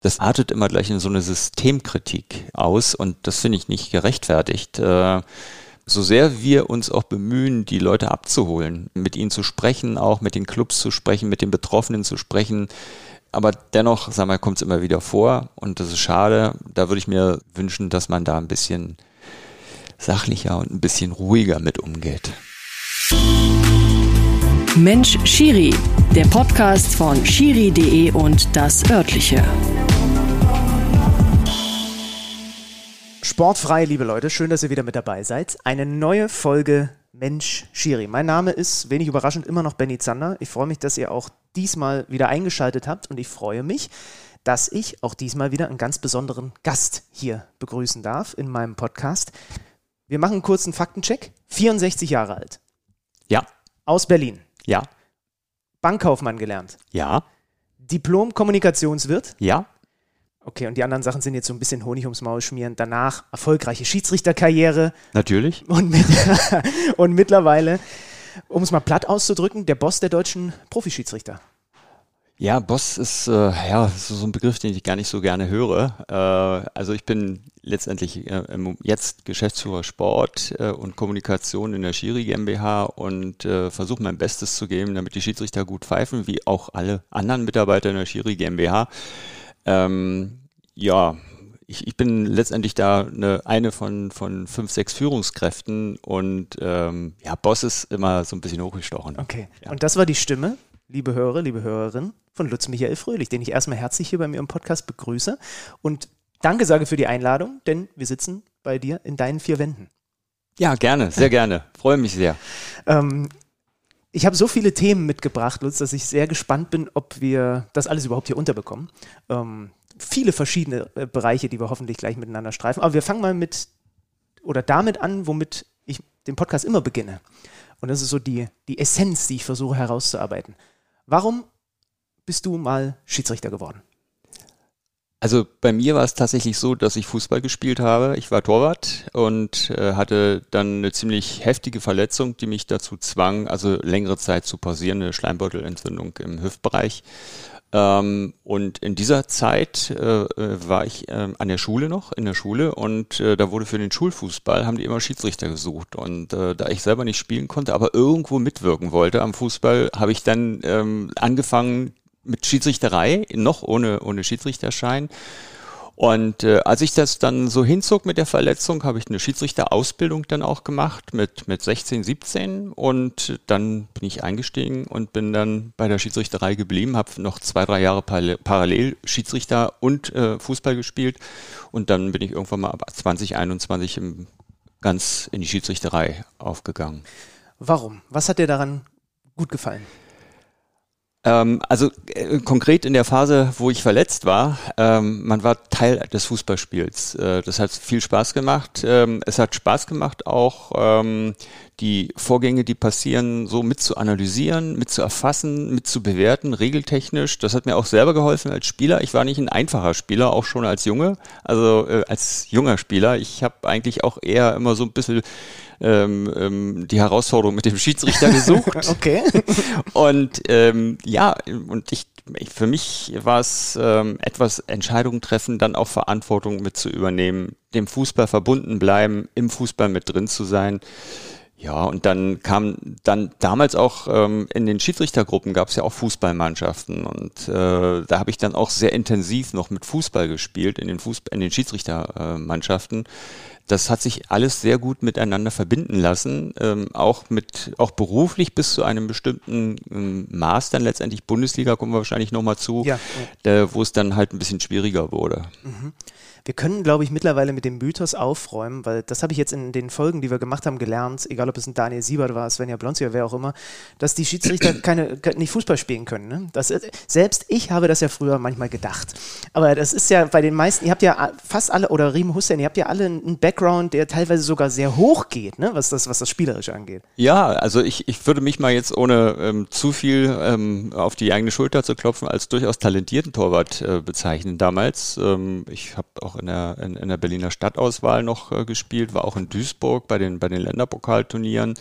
das artet immer gleich in so eine Systemkritik aus und das finde ich nicht gerechtfertigt. Äh, so sehr wir uns auch bemühen, die Leute abzuholen, mit ihnen zu sprechen, auch mit den Clubs zu sprechen, mit den Betroffenen zu sprechen, aber dennoch, sag mal, kommt es immer wieder vor und das ist schade. Da würde ich mir wünschen, dass man da ein bisschen sachlicher und ein bisschen ruhiger mit umgeht. Mensch Schiri, der Podcast von schiri.de und das örtliche. Sportfrei, liebe Leute, schön, dass ihr wieder mit dabei seid. Eine neue Folge Mensch Schiri. Mein Name ist, wenig überraschend, immer noch Benny Zander. Ich freue mich, dass ihr auch diesmal wieder eingeschaltet habt und ich freue mich, dass ich auch diesmal wieder einen ganz besonderen Gast hier begrüßen darf in meinem Podcast. Wir machen einen kurzen Faktencheck. 64 Jahre alt. Ja. Aus Berlin. Ja. Bankkaufmann gelernt. Ja. Diplom-Kommunikationswirt. Ja. Okay, und die anderen Sachen sind jetzt so ein bisschen Honig ums Maul schmieren. Danach erfolgreiche Schiedsrichterkarriere. Natürlich. Und, mit, und mittlerweile, um es mal platt auszudrücken, der Boss der deutschen Profischiedsrichter. Ja, Boss ist äh, ja so ein Begriff, den ich gar nicht so gerne höre. Äh, also ich bin letztendlich äh, jetzt Geschäftsführer Sport äh, und Kommunikation in der Schiri GmbH und äh, versuche mein Bestes zu geben, damit die Schiedsrichter gut pfeifen, wie auch alle anderen Mitarbeiter in der Schiri GmbH. Ähm, ja, ich, ich, bin letztendlich da eine, eine von, von fünf, sechs Führungskräften und ähm, ja, Boss ist immer so ein bisschen hochgestochen. Okay. Ja. Und das war die Stimme, liebe Hörer, liebe Hörerin, von Lutz Michael Fröhlich, den ich erstmal herzlich hier bei mir im Podcast begrüße und danke sage für die Einladung, denn wir sitzen bei dir in deinen vier Wänden. Ja, gerne, sehr gerne. Freue mich sehr. Ähm, ich habe so viele Themen mitgebracht, Lutz, dass ich sehr gespannt bin, ob wir das alles überhaupt hier unterbekommen. Ähm, viele verschiedene äh, Bereiche, die wir hoffentlich gleich miteinander streifen. Aber wir fangen mal mit oder damit an, womit ich den Podcast immer beginne. Und das ist so die, die Essenz, die ich versuche herauszuarbeiten. Warum bist du mal Schiedsrichter geworden? Also bei mir war es tatsächlich so, dass ich Fußball gespielt habe. Ich war Torwart und äh, hatte dann eine ziemlich heftige Verletzung, die mich dazu zwang, also längere Zeit zu pausieren, eine Schleimbeutelentzündung im Hüftbereich. Ähm, und in dieser Zeit äh, äh war ich äh, an der Schule noch, in der Schule, und äh, da wurde für den Schulfußball, haben die immer Schiedsrichter gesucht. Und äh, da ich selber nicht spielen konnte, aber irgendwo mitwirken wollte am Fußball, habe ich dann ähm, angefangen, mit Schiedsrichterei, noch ohne, ohne Schiedsrichterschein. Und äh, als ich das dann so hinzog mit der Verletzung, habe ich eine Schiedsrichterausbildung dann auch gemacht mit, mit 16, 17 und dann bin ich eingestiegen und bin dann bei der Schiedsrichterei geblieben, habe noch zwei, drei Jahre parallel Schiedsrichter und äh, Fußball gespielt und dann bin ich irgendwann mal ab 2021 im, ganz in die Schiedsrichterei aufgegangen. Warum? Was hat dir daran gut gefallen? Ähm, also äh, konkret in der Phase, wo ich verletzt war, ähm, man war Teil des Fußballspiels. Äh, das hat viel Spaß gemacht. Ähm, es hat Spaß gemacht, auch ähm, die Vorgänge, die passieren, so mit zu analysieren, mit zu erfassen, mit zu bewerten, regeltechnisch. Das hat mir auch selber geholfen als Spieler. Ich war nicht ein einfacher Spieler, auch schon als Junge, also äh, als junger Spieler. Ich habe eigentlich auch eher immer so ein bisschen ähm, ähm, die Herausforderung mit dem Schiedsrichter gesucht. okay. Und ähm, ja, und ich, ich für mich war es ähm, etwas Entscheidungen treffen, dann auch Verantwortung mit zu übernehmen, dem Fußball verbunden bleiben, im Fußball mit drin zu sein. Ja, und dann kam dann damals auch ähm, in den Schiedsrichtergruppen gab es ja auch Fußballmannschaften und äh, da habe ich dann auch sehr intensiv noch mit Fußball gespielt in den Fußball, in den Schiedsrichtermannschaften. Das hat sich alles sehr gut miteinander verbinden lassen, ähm, auch mit auch beruflich bis zu einem bestimmten ähm, Maß dann letztendlich Bundesliga kommen wir wahrscheinlich noch mal zu, ja, ja. Äh, wo es dann halt ein bisschen schwieriger wurde. Mhm. Wir können, glaube ich, mittlerweile mit dem Mythos aufräumen, weil das habe ich jetzt in den Folgen, die wir gemacht haben, gelernt, egal ob es ein Daniel Siebert war, Svenja Blonzi oder wer auch immer, dass die Schiedsrichter keine, nicht Fußball spielen können. Ne? Das, selbst ich habe das ja früher manchmal gedacht. Aber das ist ja bei den meisten, ihr habt ja fast alle, oder Riem Hussein, ihr habt ja alle einen Background, der teilweise sogar sehr hoch geht, ne? was, das, was das Spielerische angeht. Ja, also ich, ich würde mich mal jetzt ohne ähm, zu viel ähm, auf die eigene Schulter zu klopfen, als durchaus talentierten Torwart äh, bezeichnen damals. Ähm, ich habe auch in der, in, in der Berliner Stadtauswahl noch äh, gespielt, war auch in Duisburg bei den, bei den Länderpokalturnieren.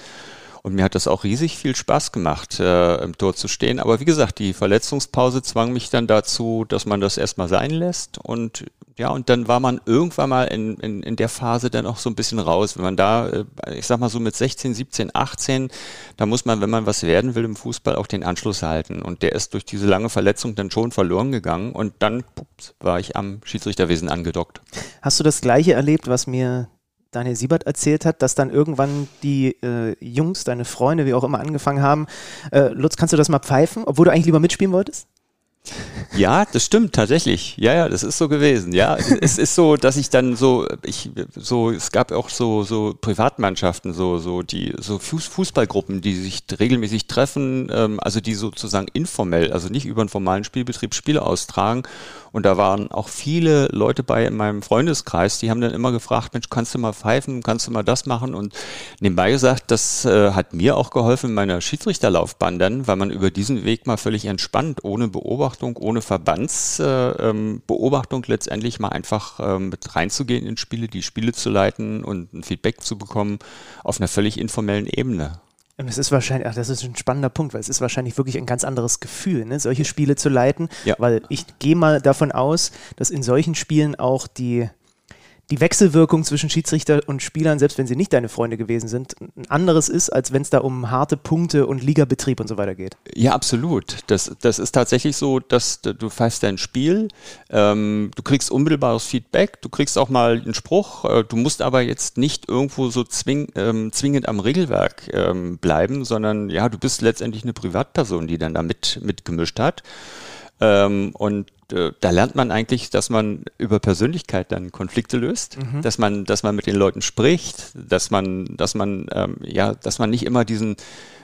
Und mir hat das auch riesig viel Spaß gemacht, äh, im Tor zu stehen. Aber wie gesagt, die Verletzungspause zwang mich dann dazu, dass man das erstmal sein lässt. Und ja, und dann war man irgendwann mal in, in, in der Phase dann auch so ein bisschen raus. Wenn man da, äh, ich sag mal so mit 16, 17, 18, da muss man, wenn man was werden will im Fußball, auch den Anschluss halten. Und der ist durch diese lange Verletzung dann schon verloren gegangen. Und dann pups, war ich am Schiedsrichterwesen angedockt. Hast du das Gleiche erlebt, was mir Daniel Siebert erzählt hat, dass dann irgendwann die äh, Jungs, deine Freunde, wie auch immer, angefangen haben. Äh, Lutz, kannst du das mal pfeifen, obwohl du eigentlich lieber mitspielen wolltest? Ja, das stimmt tatsächlich. Ja, ja, das ist so gewesen. Ja, es ist so, dass ich dann so, ich so, es gab auch so so Privatmannschaften, so so die so Fußballgruppen, die sich regelmäßig treffen, ähm, also die sozusagen informell, also nicht über einen formalen Spielbetrieb Spiele austragen und da waren auch viele Leute bei in meinem Freundeskreis, die haben dann immer gefragt, Mensch, kannst du mal pfeifen, kannst du mal das machen? Und nebenbei gesagt, das äh, hat mir auch geholfen in meiner Schiedsrichterlaufbahn dann, weil man über diesen Weg mal völlig entspannt, ohne Beobachtung, ohne Verbandsbeobachtung äh, ähm, letztendlich mal einfach äh, mit reinzugehen in Spiele, die Spiele zu leiten und ein Feedback zu bekommen auf einer völlig informellen Ebene. Und es ist wahrscheinlich, ach, das ist ein spannender Punkt, weil es ist wahrscheinlich wirklich ein ganz anderes Gefühl, ne, solche Spiele zu leiten. Ja. Weil ich gehe mal davon aus, dass in solchen Spielen auch die, die Wechselwirkung zwischen Schiedsrichter und Spielern, selbst wenn sie nicht deine Freunde gewesen sind, ein anderes ist, als wenn es da um harte Punkte und Ligabetrieb und so weiter geht. Ja, absolut. Das, das ist tatsächlich so, dass du pfeifst dein Spiel, ähm, du kriegst unmittelbares Feedback, du kriegst auch mal einen Spruch, äh, du musst aber jetzt nicht irgendwo so zwing, ähm, zwingend am Regelwerk ähm, bleiben, sondern ja, du bist letztendlich eine Privatperson, die dann da mit, mitgemischt hat. Ähm, und äh, da lernt man eigentlich, dass man über Persönlichkeit dann Konflikte löst, mhm. dass man, dass man mit den Leuten spricht, dass man, dass man, ähm, ja, dass man nicht immer diesen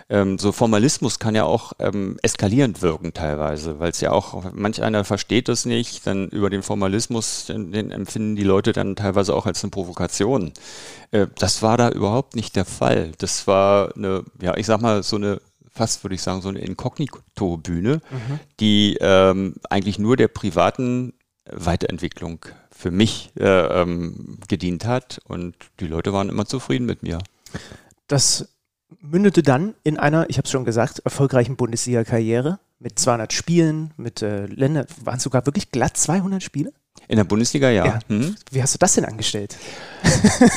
ähm, so Formalismus kann ja auch ähm, eskalierend wirken teilweise, weil es ja auch, manch einer versteht das nicht, dann über den Formalismus, den, den empfinden die Leute dann teilweise auch als eine Provokation. Äh, das war da überhaupt nicht der Fall. Das war eine, ja, ich sag mal, so eine fast, würde ich sagen, so eine Inkognito-Bühne, mhm. die ähm, eigentlich nur der privaten Weiterentwicklung für mich äh, ähm, gedient hat und die Leute waren immer zufrieden mit mir. Das mündete dann in einer, ich habe es schon gesagt, erfolgreichen Bundesliga-Karriere mit 200 Spielen, mit äh, Ländern, waren sogar wirklich glatt 200 Spiele? In der Bundesliga, ja. ja. Hm. Wie hast du das denn angestellt?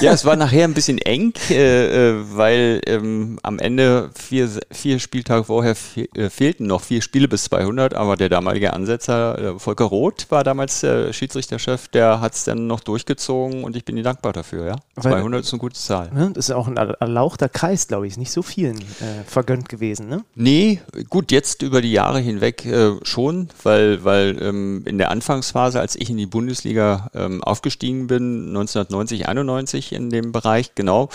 Ja, es war nachher ein bisschen eng, äh, äh, weil ähm, am Ende vier, vier Spieltage vorher äh, fehlten noch vier Spiele bis 200, aber der damalige Ansetzer, äh, Volker Roth, war damals der Schiedsrichterchef, der hat es dann noch durchgezogen und ich bin ihm dankbar dafür, ja. Weil, 200 ist eine gute Zahl. Ne, das ist auch ein erlauchter Kreis, glaube ich, ist nicht so vielen äh, vergönnt gewesen, ne? Nee, gut, jetzt über die Jahre hinweg äh, schon, weil, weil ähm, in der Anfangsphase, als ich in die Bundesliga ähm, aufgestiegen bin, 1990, 91 in dem Bereich, genau.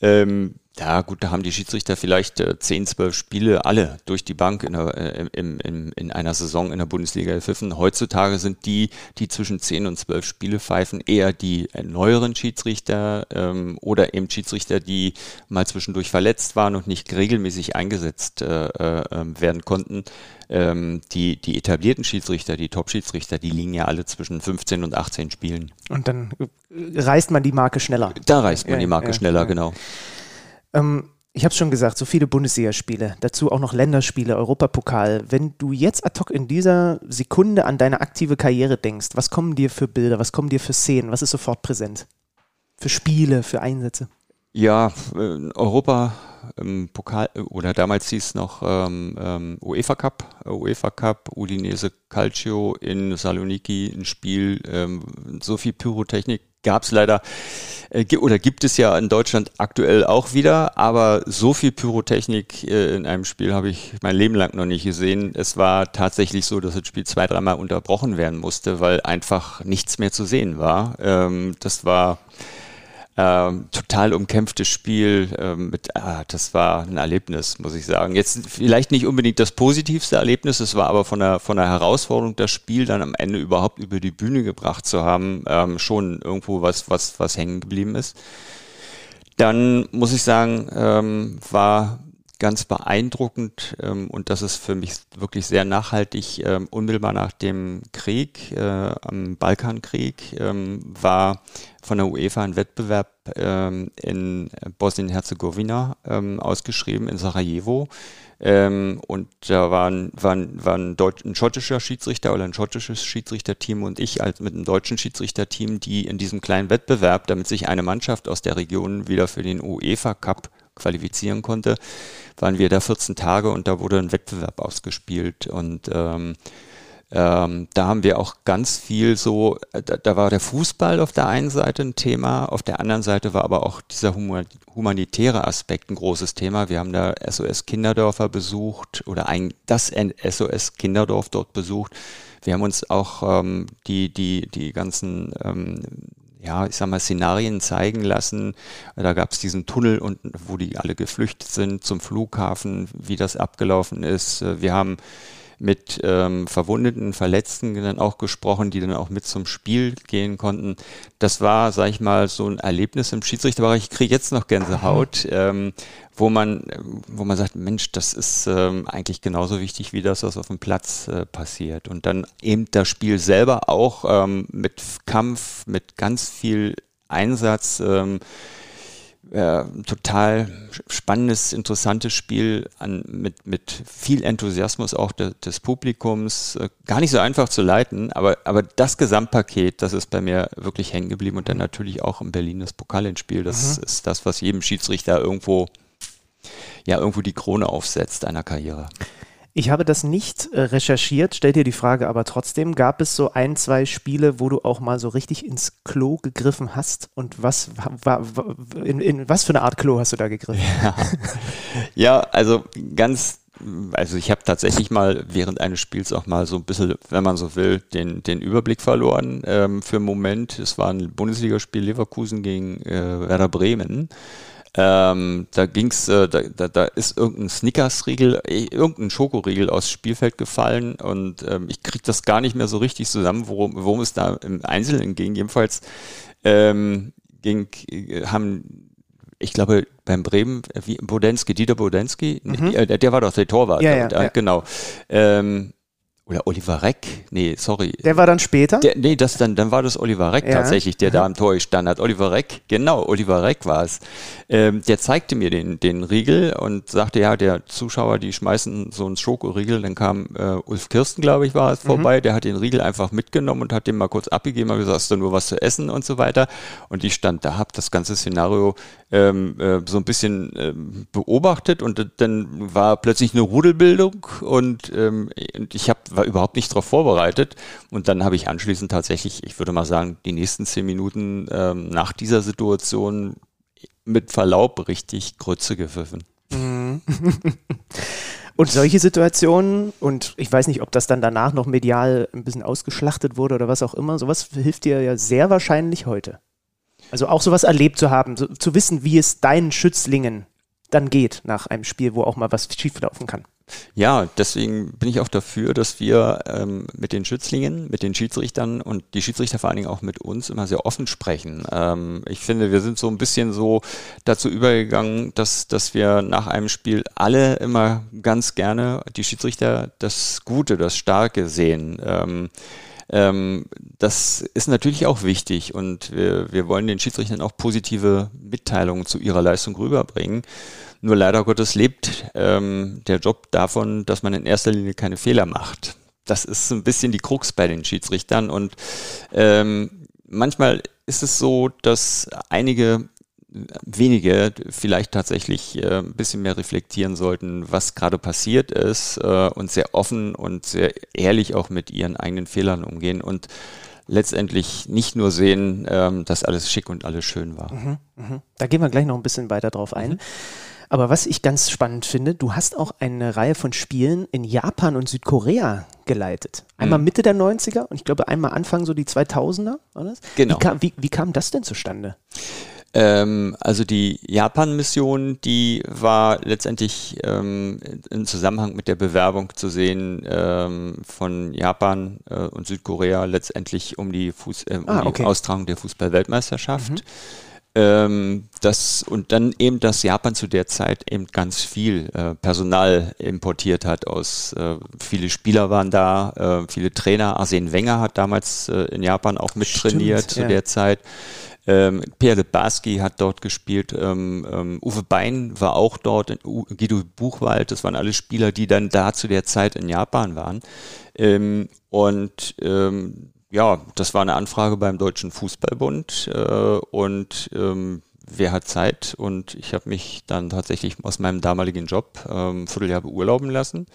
Ähm, ja, gut, da haben die Schiedsrichter vielleicht äh, 10, 12 Spiele alle durch die Bank in, der, äh, in, in, in einer Saison in der Bundesliga gepfiffen. Heutzutage sind die, die zwischen 10 und 12 Spiele pfeifen, eher die neueren Schiedsrichter ähm, oder eben Schiedsrichter, die mal zwischendurch verletzt waren und nicht regelmäßig eingesetzt äh, äh, ähm, werden konnten. Ähm, die, die etablierten Schiedsrichter, die Top-Schiedsrichter, die liegen ja alle zwischen 15 und 18 Spielen. Und dann reißt man die Marke schneller. Da reißt man ja, die Marke ja, schneller, ja. genau. Ähm, ich habe es schon gesagt, so viele Bundesligaspiele, dazu auch noch Länderspiele, Europapokal. Wenn du jetzt ad hoc in dieser Sekunde an deine aktive Karriere denkst, was kommen dir für Bilder, was kommen dir für Szenen, was ist sofort präsent? Für Spiele, für Einsätze? Ja, äh, Europa, ähm, Pokal oder damals hieß es noch ähm, ähm, UEFA Cup, äh, UEFA Cup, Udinese Calcio in Saloniki, ein Spiel, ähm, so viel Pyrotechnik gab es leider äh, oder gibt es ja in Deutschland aktuell auch wieder, aber so viel Pyrotechnik äh, in einem Spiel habe ich mein Leben lang noch nicht gesehen. Es war tatsächlich so, dass das Spiel zwei, dreimal unterbrochen werden musste, weil einfach nichts mehr zu sehen war. Ähm, das war ähm, total umkämpftes Spiel. Ähm, mit, ah, das war ein Erlebnis, muss ich sagen. Jetzt vielleicht nicht unbedingt das positivste Erlebnis, es war aber von der, von der Herausforderung, das Spiel dann am Ende überhaupt über die Bühne gebracht zu haben, ähm, schon irgendwo was, was, was hängen geblieben ist. Dann muss ich sagen, ähm, war ganz beeindruckend ähm, und das ist für mich wirklich sehr nachhaltig. Ähm, unmittelbar nach dem Krieg, äh, am Balkankrieg, ähm, war von der UEFA ein Wettbewerb ähm, in Bosnien-Herzegowina ähm, ausgeschrieben, in Sarajevo. Ähm, und da waren, waren, waren Deutsch, ein schottischer Schiedsrichter oder ein schottisches Schiedsrichterteam und ich als mit einem deutschen Schiedsrichterteam, die in diesem kleinen Wettbewerb, damit sich eine Mannschaft aus der Region wieder für den UEFA Cup qualifizieren konnte, waren wir da 14 Tage und da wurde ein Wettbewerb ausgespielt und ähm, ähm, da haben wir auch ganz viel so, äh, da, da, war der Fußball auf der einen Seite ein Thema, auf der anderen Seite war aber auch dieser humanitäre Aspekt ein großes Thema. Wir haben da SOS Kinderdörfer besucht oder ein, das SOS Kinderdorf dort besucht. Wir haben uns auch ähm, die, die, die ganzen ähm, ja, ich sag mal, Szenarien zeigen lassen. Da gab es diesen Tunnel unten, wo die alle geflüchtet sind zum Flughafen, wie das abgelaufen ist. Wir haben mit ähm, Verwundeten, Verletzten dann auch gesprochen, die dann auch mit zum Spiel gehen konnten. Das war, sag ich mal, so ein Erlebnis im Schiedsrichterbereich. Ich kriege jetzt noch Gänsehaut, ähm, wo man, wo man sagt, Mensch, das ist ähm, eigentlich genauso wichtig wie das, was auf dem Platz äh, passiert. Und dann eben das Spiel selber auch ähm, mit Kampf, mit ganz viel Einsatz. Ähm, äh, total spannendes, interessantes Spiel an, mit, mit viel Enthusiasmus auch de, des Publikums. Äh, gar nicht so einfach zu leiten, aber, aber das Gesamtpaket, das ist bei mir wirklich hängen geblieben und dann natürlich auch im Berlin das Pokalendspiel. Das mhm. ist das, was jedem Schiedsrichter irgendwo, ja, irgendwo die Krone aufsetzt einer Karriere. Ich habe das nicht äh, recherchiert, stell dir die Frage aber trotzdem, gab es so ein, zwei Spiele, wo du auch mal so richtig ins Klo gegriffen hast? Und was in, in was für eine Art Klo hast du da gegriffen? Ja, ja also ganz also ich habe tatsächlich mal während eines Spiels auch mal so ein bisschen, wenn man so will, den, den Überblick verloren ähm, für einen Moment. Es war ein Bundesligaspiel Leverkusen gegen äh, Werder Bremen. Ähm, da ging's, äh, da, da, da ist irgendein Snickers-Riegel, äh, irgendein Schokoriegel aus Spielfeld gefallen und ähm, ich kriege das gar nicht mehr so richtig zusammen, worum, worum es da im Einzelnen ging. Jedenfalls ähm, ging, äh, haben ich glaube, beim Bremen, äh, wie Bodensky, Dieter Bodensky, mhm. der, der war doch der Torwart. Ja, ja, ja. Genau. Ähm, oder Oliver Reck, nee, sorry. Der war dann später? Der, nee, das dann, dann war das Oliver Reck ja. tatsächlich, der mhm. da am Tor gestanden hat. Oliver Reck, genau, Oliver Reck war es. Ähm, der zeigte mir den, den Riegel und sagte, ja, der Zuschauer, die schmeißen so einen Schokoriegel. Dann kam äh, Ulf Kirsten, glaube ich, war es mhm. vorbei. Der hat den Riegel einfach mitgenommen und hat den mal kurz abgegeben, hat gesagt, hast du nur was zu essen und so weiter. Und ich stand da, hab das ganze Szenario ähm, äh, so ein bisschen ähm, beobachtet und dann war plötzlich eine Rudelbildung und, ähm, und ich hab, war überhaupt nicht darauf vorbereitet. Und dann habe ich anschließend tatsächlich, ich würde mal sagen, die nächsten zehn Minuten ähm, nach dieser Situation mit Verlaub richtig Grütze gepfiffen. Mhm. Und solche Situationen, und ich weiß nicht, ob das dann danach noch medial ein bisschen ausgeschlachtet wurde oder was auch immer, sowas hilft dir ja sehr wahrscheinlich heute. Also auch sowas erlebt zu haben, so, zu wissen, wie es deinen Schützlingen dann geht nach einem Spiel, wo auch mal was schieflaufen kann. Ja, deswegen bin ich auch dafür, dass wir ähm, mit den Schützlingen, mit den Schiedsrichtern und die Schiedsrichter vor allen Dingen auch mit uns immer sehr offen sprechen. Ähm, ich finde, wir sind so ein bisschen so dazu übergegangen, dass, dass wir nach einem Spiel alle immer ganz gerne die Schiedsrichter das Gute, das Starke sehen. Ähm, ähm, das ist natürlich auch wichtig und wir, wir wollen den Schiedsrichtern auch positive Mitteilungen zu ihrer Leistung rüberbringen. Nur leider Gottes lebt ähm, der Job davon, dass man in erster Linie keine Fehler macht. Das ist ein bisschen die Krux bei den Schiedsrichtern und ähm, manchmal ist es so, dass einige wenige vielleicht tatsächlich äh, ein bisschen mehr reflektieren sollten, was gerade passiert ist äh, und sehr offen und sehr ehrlich auch mit ihren eigenen Fehlern umgehen und letztendlich nicht nur sehen, ähm, dass alles schick und alles schön war. Mhm, mh. Da gehen wir gleich noch ein bisschen weiter drauf ein. Mhm. Aber was ich ganz spannend finde, du hast auch eine Reihe von Spielen in Japan und Südkorea geleitet. Einmal mhm. Mitte der 90er und ich glaube einmal Anfang so die 2000er, war das? Genau. Wie kam, wie, wie kam das denn zustande? Ähm, also die Japan-Mission, die war letztendlich ähm, im Zusammenhang mit der Bewerbung zu sehen ähm, von Japan äh, und Südkorea letztendlich um die, Fuß, äh, um ah, okay. die Austragung der Fußball-Weltmeisterschaft. Mhm. Ähm, das, und dann eben, dass Japan zu der Zeit eben ganz viel äh, Personal importiert hat aus, äh, viele Spieler waren da, äh, viele Trainer. Arsene Wenger hat damals äh, in Japan auch mittrainiert Stimmt, zu ja. der Zeit. Ähm, Pierre Barski hat dort gespielt, ähm, ähm, Uwe Bein war auch dort, Guido Buchwald, das waren alle Spieler, die dann da zu der Zeit in Japan waren. Ähm, und ähm, ja, das war eine Anfrage beim Deutschen Fußballbund äh, und ähm, wer hat Zeit? Und ich habe mich dann tatsächlich aus meinem damaligen Job ähm, Vierteljahr beurlauben lassen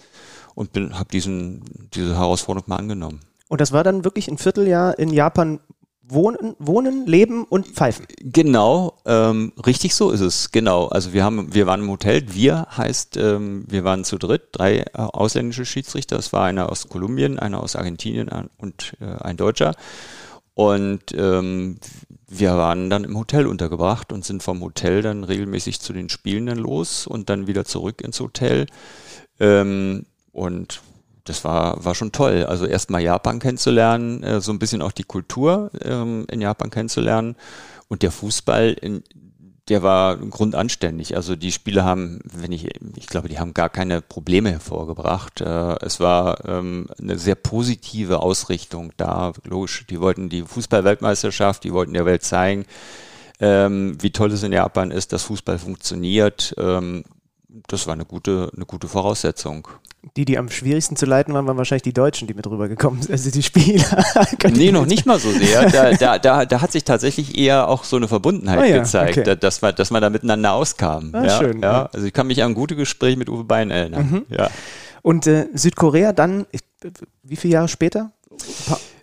und habe diesen diese Herausforderung mal angenommen. Und das war dann wirklich ein Vierteljahr in Japan Wohnen, Wohnen, Leben und Pfeifen. Genau, ähm, richtig so ist es. Genau. Also wir haben, wir waren im Hotel. Wir heißt, ähm, wir waren zu dritt, drei äh, ausländische Schiedsrichter. Es war einer aus Kolumbien, einer aus Argentinien und äh, ein Deutscher. Und ähm, wir waren dann im Hotel untergebracht und sind vom Hotel dann regelmäßig zu den Spielenden los und dann wieder zurück ins Hotel. Ähm, und das war, war schon toll. Also erstmal Japan kennenzulernen, äh, so ein bisschen auch die Kultur ähm, in Japan kennenzulernen. Und der Fußball, der war grundanständig. Also die Spieler haben, wenn ich, ich glaube, die haben gar keine Probleme hervorgebracht. Äh, es war ähm, eine sehr positive Ausrichtung da. Logisch, die wollten die Fußball-Weltmeisterschaft, die wollten der Welt zeigen, ähm, wie toll es in Japan ist, dass Fußball funktioniert. Das war eine gute, eine gute Voraussetzung. Die, die am schwierigsten zu leiten waren, waren wahrscheinlich die Deutschen, die mit rübergekommen sind, also die Spieler. nee, noch nicht mal so sehr. Da, da, da, da hat sich tatsächlich eher auch so eine Verbundenheit oh ja, gezeigt, okay. dass, man, dass man da miteinander auskam. Ah, ja, schön. Ja. Also ich kann mich an gute Gespräche mit Uwe Bein erinnern. Mhm. Ja. Und äh, Südkorea dann, wie viele Jahre später?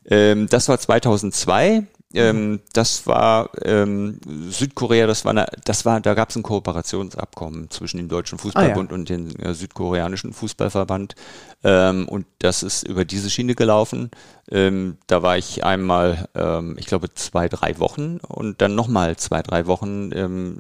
Ähm, das war 2002. Ähm, das war ähm, Südkorea, das war, eine, das war, da gab es ein Kooperationsabkommen zwischen dem Deutschen Fußballbund ah, ja. und dem äh, südkoreanischen Fußballverband. Ähm, und das ist über diese Schiene gelaufen. Ähm, da war ich einmal, ähm, ich glaube, zwei, drei Wochen und dann nochmal zwei, drei Wochen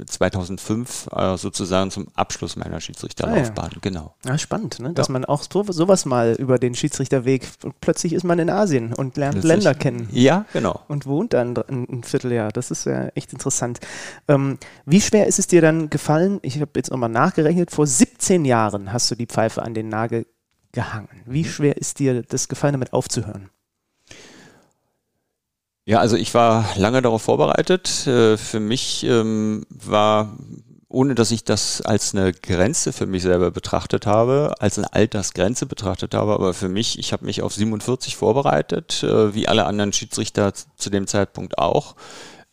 2005 ähm, äh, sozusagen zum Abschluss meiner Schiedsrichterlaufbahn. Ah, ja. Genau. Ja, spannend, ne? dass ja. man auch so, sowas mal über den Schiedsrichterweg, plötzlich ist man in Asien und lernt Plötzlich. Länder kennen. Ja, genau. Und wohnt dann ein, ein Vierteljahr. Das ist ja echt interessant. Ähm, wie schwer ist es dir dann gefallen? Ich habe jetzt nochmal nachgerechnet. Vor 17 Jahren hast du die Pfeife an den Nagel gehangen. Wie schwer ist dir das gefallen, damit aufzuhören? Ja, also ich war lange darauf vorbereitet. Äh, für mich ähm, war, ohne dass ich das als eine Grenze für mich selber betrachtet habe, als eine Altersgrenze betrachtet habe, aber für mich, ich habe mich auf 47 vorbereitet, äh, wie alle anderen Schiedsrichter zu dem Zeitpunkt auch.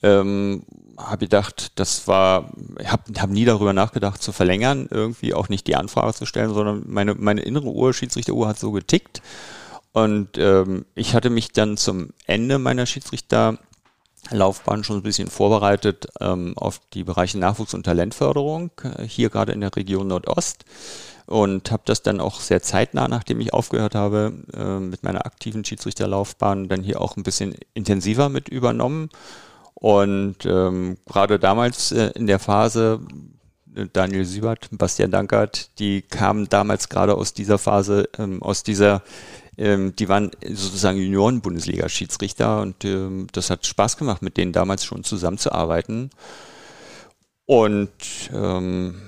Ähm, habe gedacht, das war, ich habe hab nie darüber nachgedacht zu verlängern, irgendwie auch nicht die Anfrage zu stellen, sondern meine, meine innere Uhr, Schiedsrichteruhr hat so getickt. Und ähm, ich hatte mich dann zum Ende meiner Schiedsrichterlaufbahn schon ein bisschen vorbereitet ähm, auf die Bereiche Nachwuchs- und Talentförderung, äh, hier gerade in der Region Nordost. Und habe das dann auch sehr zeitnah, nachdem ich aufgehört habe äh, mit meiner aktiven Schiedsrichterlaufbahn, dann hier auch ein bisschen intensiver mit übernommen und ähm, gerade damals äh, in der Phase, äh, Daniel Siebert, Bastian Dankert, die kamen damals gerade aus dieser Phase, ähm, aus dieser, ähm, die waren sozusagen Junioren-Bundesliga-Schiedsrichter und ähm, das hat Spaß gemacht, mit denen damals schon zusammenzuarbeiten. Und ähm,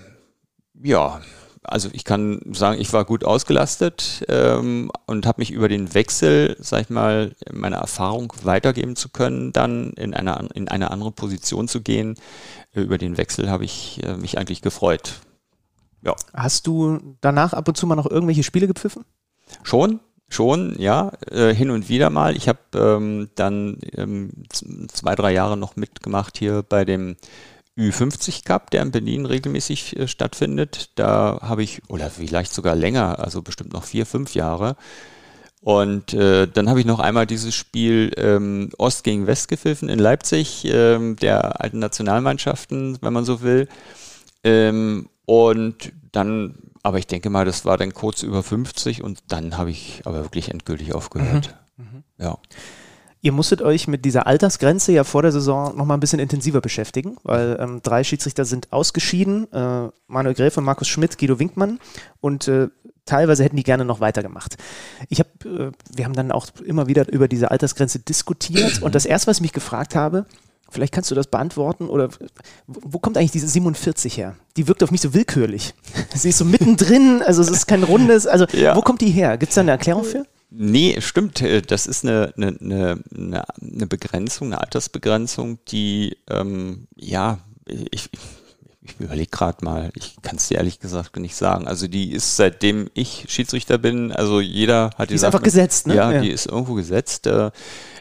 ja, also ich kann sagen, ich war gut ausgelastet ähm, und habe mich über den Wechsel, sag ich mal, meine Erfahrung weitergeben zu können, dann in eine, in eine andere Position zu gehen. Über den Wechsel habe ich äh, mich eigentlich gefreut. Ja. Hast du danach ab und zu mal noch irgendwelche Spiele gepfiffen? Schon, Schon, ja, äh, hin und wieder mal. Ich habe ähm, dann ähm, zwei, drei Jahre noch mitgemacht hier bei dem Ü50 Cup, der in Berlin regelmäßig äh, stattfindet. Da habe ich, oder vielleicht sogar länger, also bestimmt noch vier, fünf Jahre. Und äh, dann habe ich noch einmal dieses Spiel ähm, Ost gegen West gepfiffen in Leipzig, ähm, der alten Nationalmannschaften, wenn man so will. Ähm, und dann, aber ich denke mal, das war dann kurz über 50 und dann habe ich aber wirklich endgültig aufgehört. Mhm. Mhm. Ja. Ihr musstet euch mit dieser Altersgrenze ja vor der Saison nochmal ein bisschen intensiver beschäftigen, weil ähm, drei Schiedsrichter sind ausgeschieden, äh, Manuel Gräfe, Markus Schmidt, Guido Winkmann und äh, teilweise hätten die gerne noch weitergemacht. Ich habe, äh, wir haben dann auch immer wieder über diese Altersgrenze diskutiert und das erste, was ich mich gefragt habe, Vielleicht kannst du das beantworten oder wo kommt eigentlich diese 47 her? Die wirkt auf mich so willkürlich. Sie ist so mittendrin, also es ist kein rundes, also ja. wo kommt die her? Gibt es da eine Erklärung für? Nee, stimmt. Äh, das ist eine, eine, eine, eine Begrenzung, eine Altersbegrenzung, die, ähm, ja, ich, ich überlege gerade mal, ich kann es dir ehrlich gesagt nicht sagen. Also die ist seitdem ich Schiedsrichter bin, also jeder hat die. Die ist einfach gesetzt, ne? Ja, ja, die ist irgendwo gesetzt. Äh,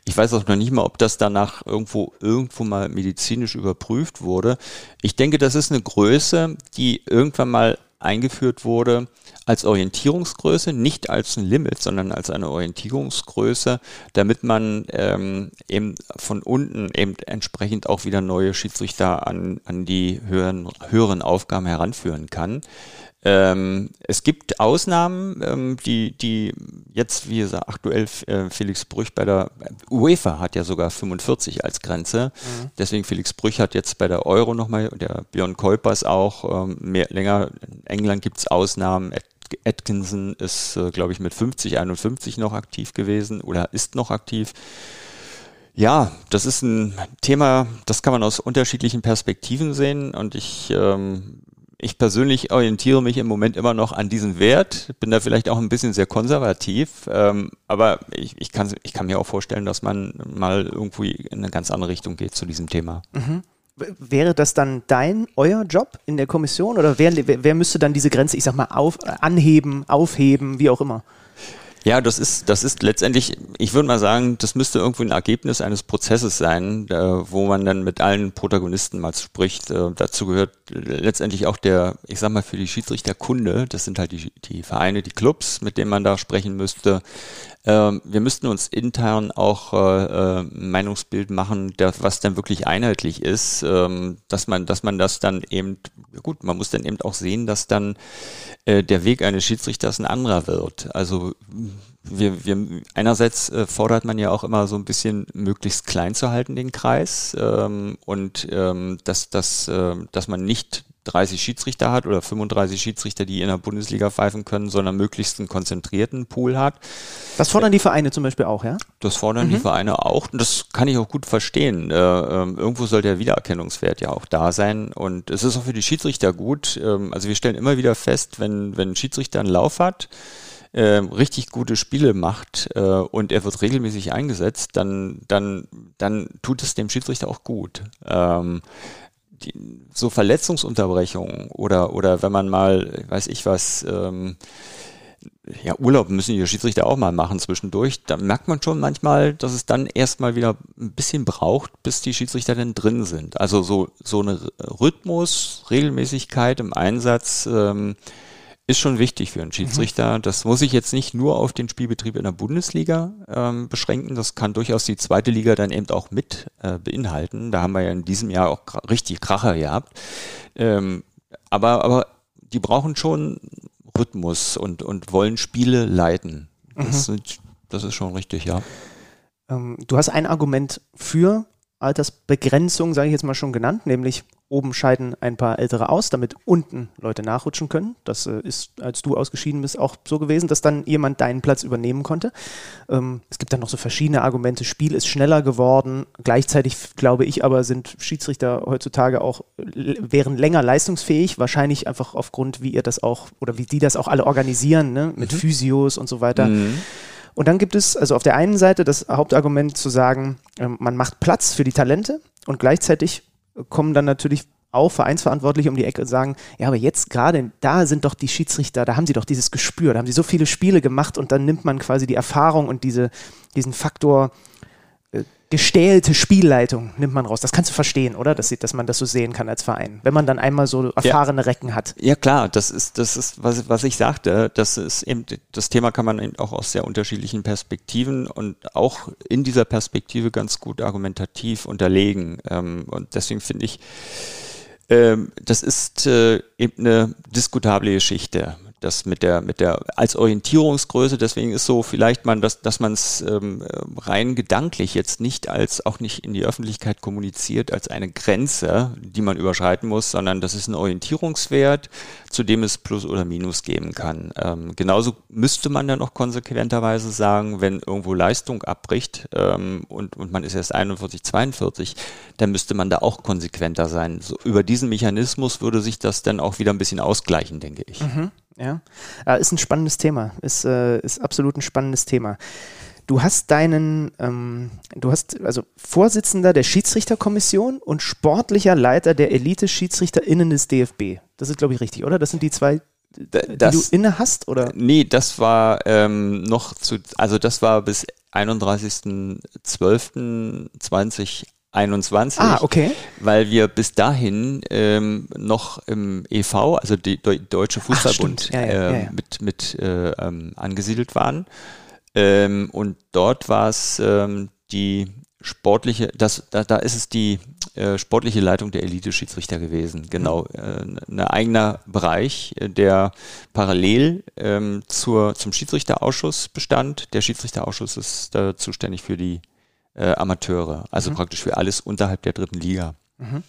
ich weiß auch noch nicht mal, ob das danach irgendwo irgendwo mal medizinisch überprüft wurde. Ich denke, das ist eine Größe, die irgendwann mal eingeführt wurde als Orientierungsgröße, nicht als ein Limit, sondern als eine Orientierungsgröße, damit man ähm, eben von unten eben entsprechend auch wieder neue Schiedsrichter an, an die höheren, höheren Aufgaben heranführen kann. Ähm, es gibt Ausnahmen, ähm, die, die jetzt, wie gesagt, aktuell äh, Felix Brüch bei der UEFA hat ja sogar 45 als Grenze. Mhm. Deswegen Felix Brüch hat jetzt bei der Euro nochmal, der Björn Kolpers auch ähm, mehr, länger. In England gibt es Ausnahmen. Atkinson ist, äh, glaube ich, mit 50, 51 noch aktiv gewesen oder ist noch aktiv. Ja, das ist ein Thema, das kann man aus unterschiedlichen Perspektiven sehen und ich ähm, ich persönlich orientiere mich im Moment immer noch an diesen Wert, bin da vielleicht auch ein bisschen sehr konservativ, ähm, aber ich, ich, kann, ich kann mir auch vorstellen, dass man mal irgendwie in eine ganz andere Richtung geht zu diesem Thema. Mhm. Wäre das dann dein, euer Job in der Kommission oder wer, wer müsste dann diese Grenze, ich sag mal, auf, anheben, aufheben, wie auch immer? Ja, das ist, das ist letztendlich, ich würde mal sagen, das müsste irgendwie ein Ergebnis eines Prozesses sein, äh, wo man dann mit allen Protagonisten mal spricht. Äh, dazu gehört letztendlich auch der, ich sag mal, für die Schiedsrichter Kunde, das sind halt die, die Vereine, die Clubs, mit denen man da sprechen müsste. Ähm, wir müssten uns intern auch äh, äh, Meinungsbild machen, der, was dann wirklich einheitlich ist, ähm, dass man, dass man das dann eben, gut, man muss dann eben auch sehen, dass dann äh, der Weg eines Schiedsrichters ein anderer wird. Also wir, wir einerseits äh, fordert man ja auch immer so ein bisschen möglichst klein zu halten den Kreis ähm, und ähm, dass, dass, äh, dass man nicht 30 Schiedsrichter hat oder 35 Schiedsrichter, die in der Bundesliga pfeifen können, sondern möglichst einen konzentrierten Pool hat. Das fordern die Vereine zum Beispiel auch, ja? Das fordern mhm. die Vereine auch und das kann ich auch gut verstehen. Äh, äh, irgendwo soll der Wiedererkennungswert ja auch da sein und es ist auch für die Schiedsrichter gut. Ähm, also wir stellen immer wieder fest, wenn, wenn ein Schiedsrichter einen Lauf hat, äh, richtig gute Spiele macht äh, und er wird regelmäßig eingesetzt, dann, dann, dann tut es dem Schiedsrichter auch gut. Ähm, die, so Verletzungsunterbrechungen oder, oder wenn man mal, weiß ich was, ähm, ja, Urlaub müssen die Schiedsrichter auch mal machen zwischendurch. Da merkt man schon manchmal, dass es dann erstmal wieder ein bisschen braucht, bis die Schiedsrichter dann drin sind. Also so, so eine Rhythmus, Regelmäßigkeit im Einsatz, ähm, ist schon wichtig für einen Schiedsrichter. Mhm. Das muss ich jetzt nicht nur auf den Spielbetrieb in der Bundesliga ähm, beschränken. Das kann durchaus die zweite Liga dann eben auch mit äh, beinhalten. Da haben wir ja in diesem Jahr auch richtig Kracher gehabt. Ähm, aber, aber die brauchen schon Rhythmus und, und wollen Spiele leiten. Das, mhm. sind, das ist schon richtig, ja. Ähm, du hast ein Argument für Altersbegrenzung, sage ich jetzt mal schon genannt, nämlich oben scheiden ein paar Ältere aus, damit unten Leute nachrutschen können. Das äh, ist, als du ausgeschieden bist, auch so gewesen, dass dann jemand deinen Platz übernehmen konnte. Ähm, es gibt dann noch so verschiedene Argumente. Spiel ist schneller geworden. Gleichzeitig glaube ich aber, sind Schiedsrichter heutzutage auch, wären länger leistungsfähig. Wahrscheinlich einfach aufgrund, wie ihr das auch oder wie die das auch alle organisieren, ne? mit mhm. Physios und so weiter. Mhm. Und dann gibt es also auf der einen Seite das Hauptargument zu sagen, ähm, man macht Platz für die Talente und gleichzeitig kommen dann natürlich auch Vereinsverantwortliche um die Ecke und sagen, ja, aber jetzt gerade da sind doch die Schiedsrichter, da haben sie doch dieses Gespür, da haben sie so viele Spiele gemacht und dann nimmt man quasi die Erfahrung und diese, diesen Faktor gestählte Spielleitung nimmt man raus. Das kannst du verstehen, oder? Dass, dass man das so sehen kann als Verein. Wenn man dann einmal so erfahrene ja. Recken hat. Ja, klar. Das ist, das ist, was, was ich sagte. Das ist eben, das Thema kann man eben auch aus sehr unterschiedlichen Perspektiven und auch in dieser Perspektive ganz gut argumentativ unterlegen. Ähm, und deswegen finde ich, ähm, das ist äh, eben eine diskutable Geschichte das mit der, mit der, als Orientierungsgröße, deswegen ist so vielleicht man, dass, dass man es ähm, rein gedanklich jetzt nicht als, auch nicht in die Öffentlichkeit kommuniziert, als eine Grenze, die man überschreiten muss, sondern das ist ein Orientierungswert, zu dem es Plus oder Minus geben kann. Ähm, genauso müsste man dann auch konsequenterweise sagen, wenn irgendwo Leistung abbricht ähm, und, und man ist erst 41, 42, dann müsste man da auch konsequenter sein. So, über diesen Mechanismus würde sich das dann auch wieder ein bisschen ausgleichen, denke ich. Mhm. Ja, äh, ist ein spannendes Thema, ist, äh, ist absolut ein spannendes Thema. Du hast deinen, ähm, du hast also Vorsitzender der Schiedsrichterkommission und sportlicher Leiter der Elite-SchiedsrichterInnen des DFB. Das ist, glaube ich, richtig, oder? Das sind die zwei, die das, du inne hast, oder? Nee, das war ähm, noch zu, also das war bis 31.12.20 21, ah, okay. weil wir bis dahin ähm, noch im EV, also die Deutsche Fußballbund, ja, ja, äh, ja, mit, mit äh, ähm, angesiedelt waren. Ähm, und dort war es ähm, die sportliche, das, da, da ist es die äh, sportliche Leitung der Elite-Schiedsrichter gewesen. Genau, mhm. äh, ein eigener Bereich, äh, der parallel ähm, zur, zum Schiedsrichterausschuss bestand. Der Schiedsrichterausschuss ist da zuständig für die äh, Amateure, also mhm. praktisch für alles unterhalb der dritten Liga. Mhm.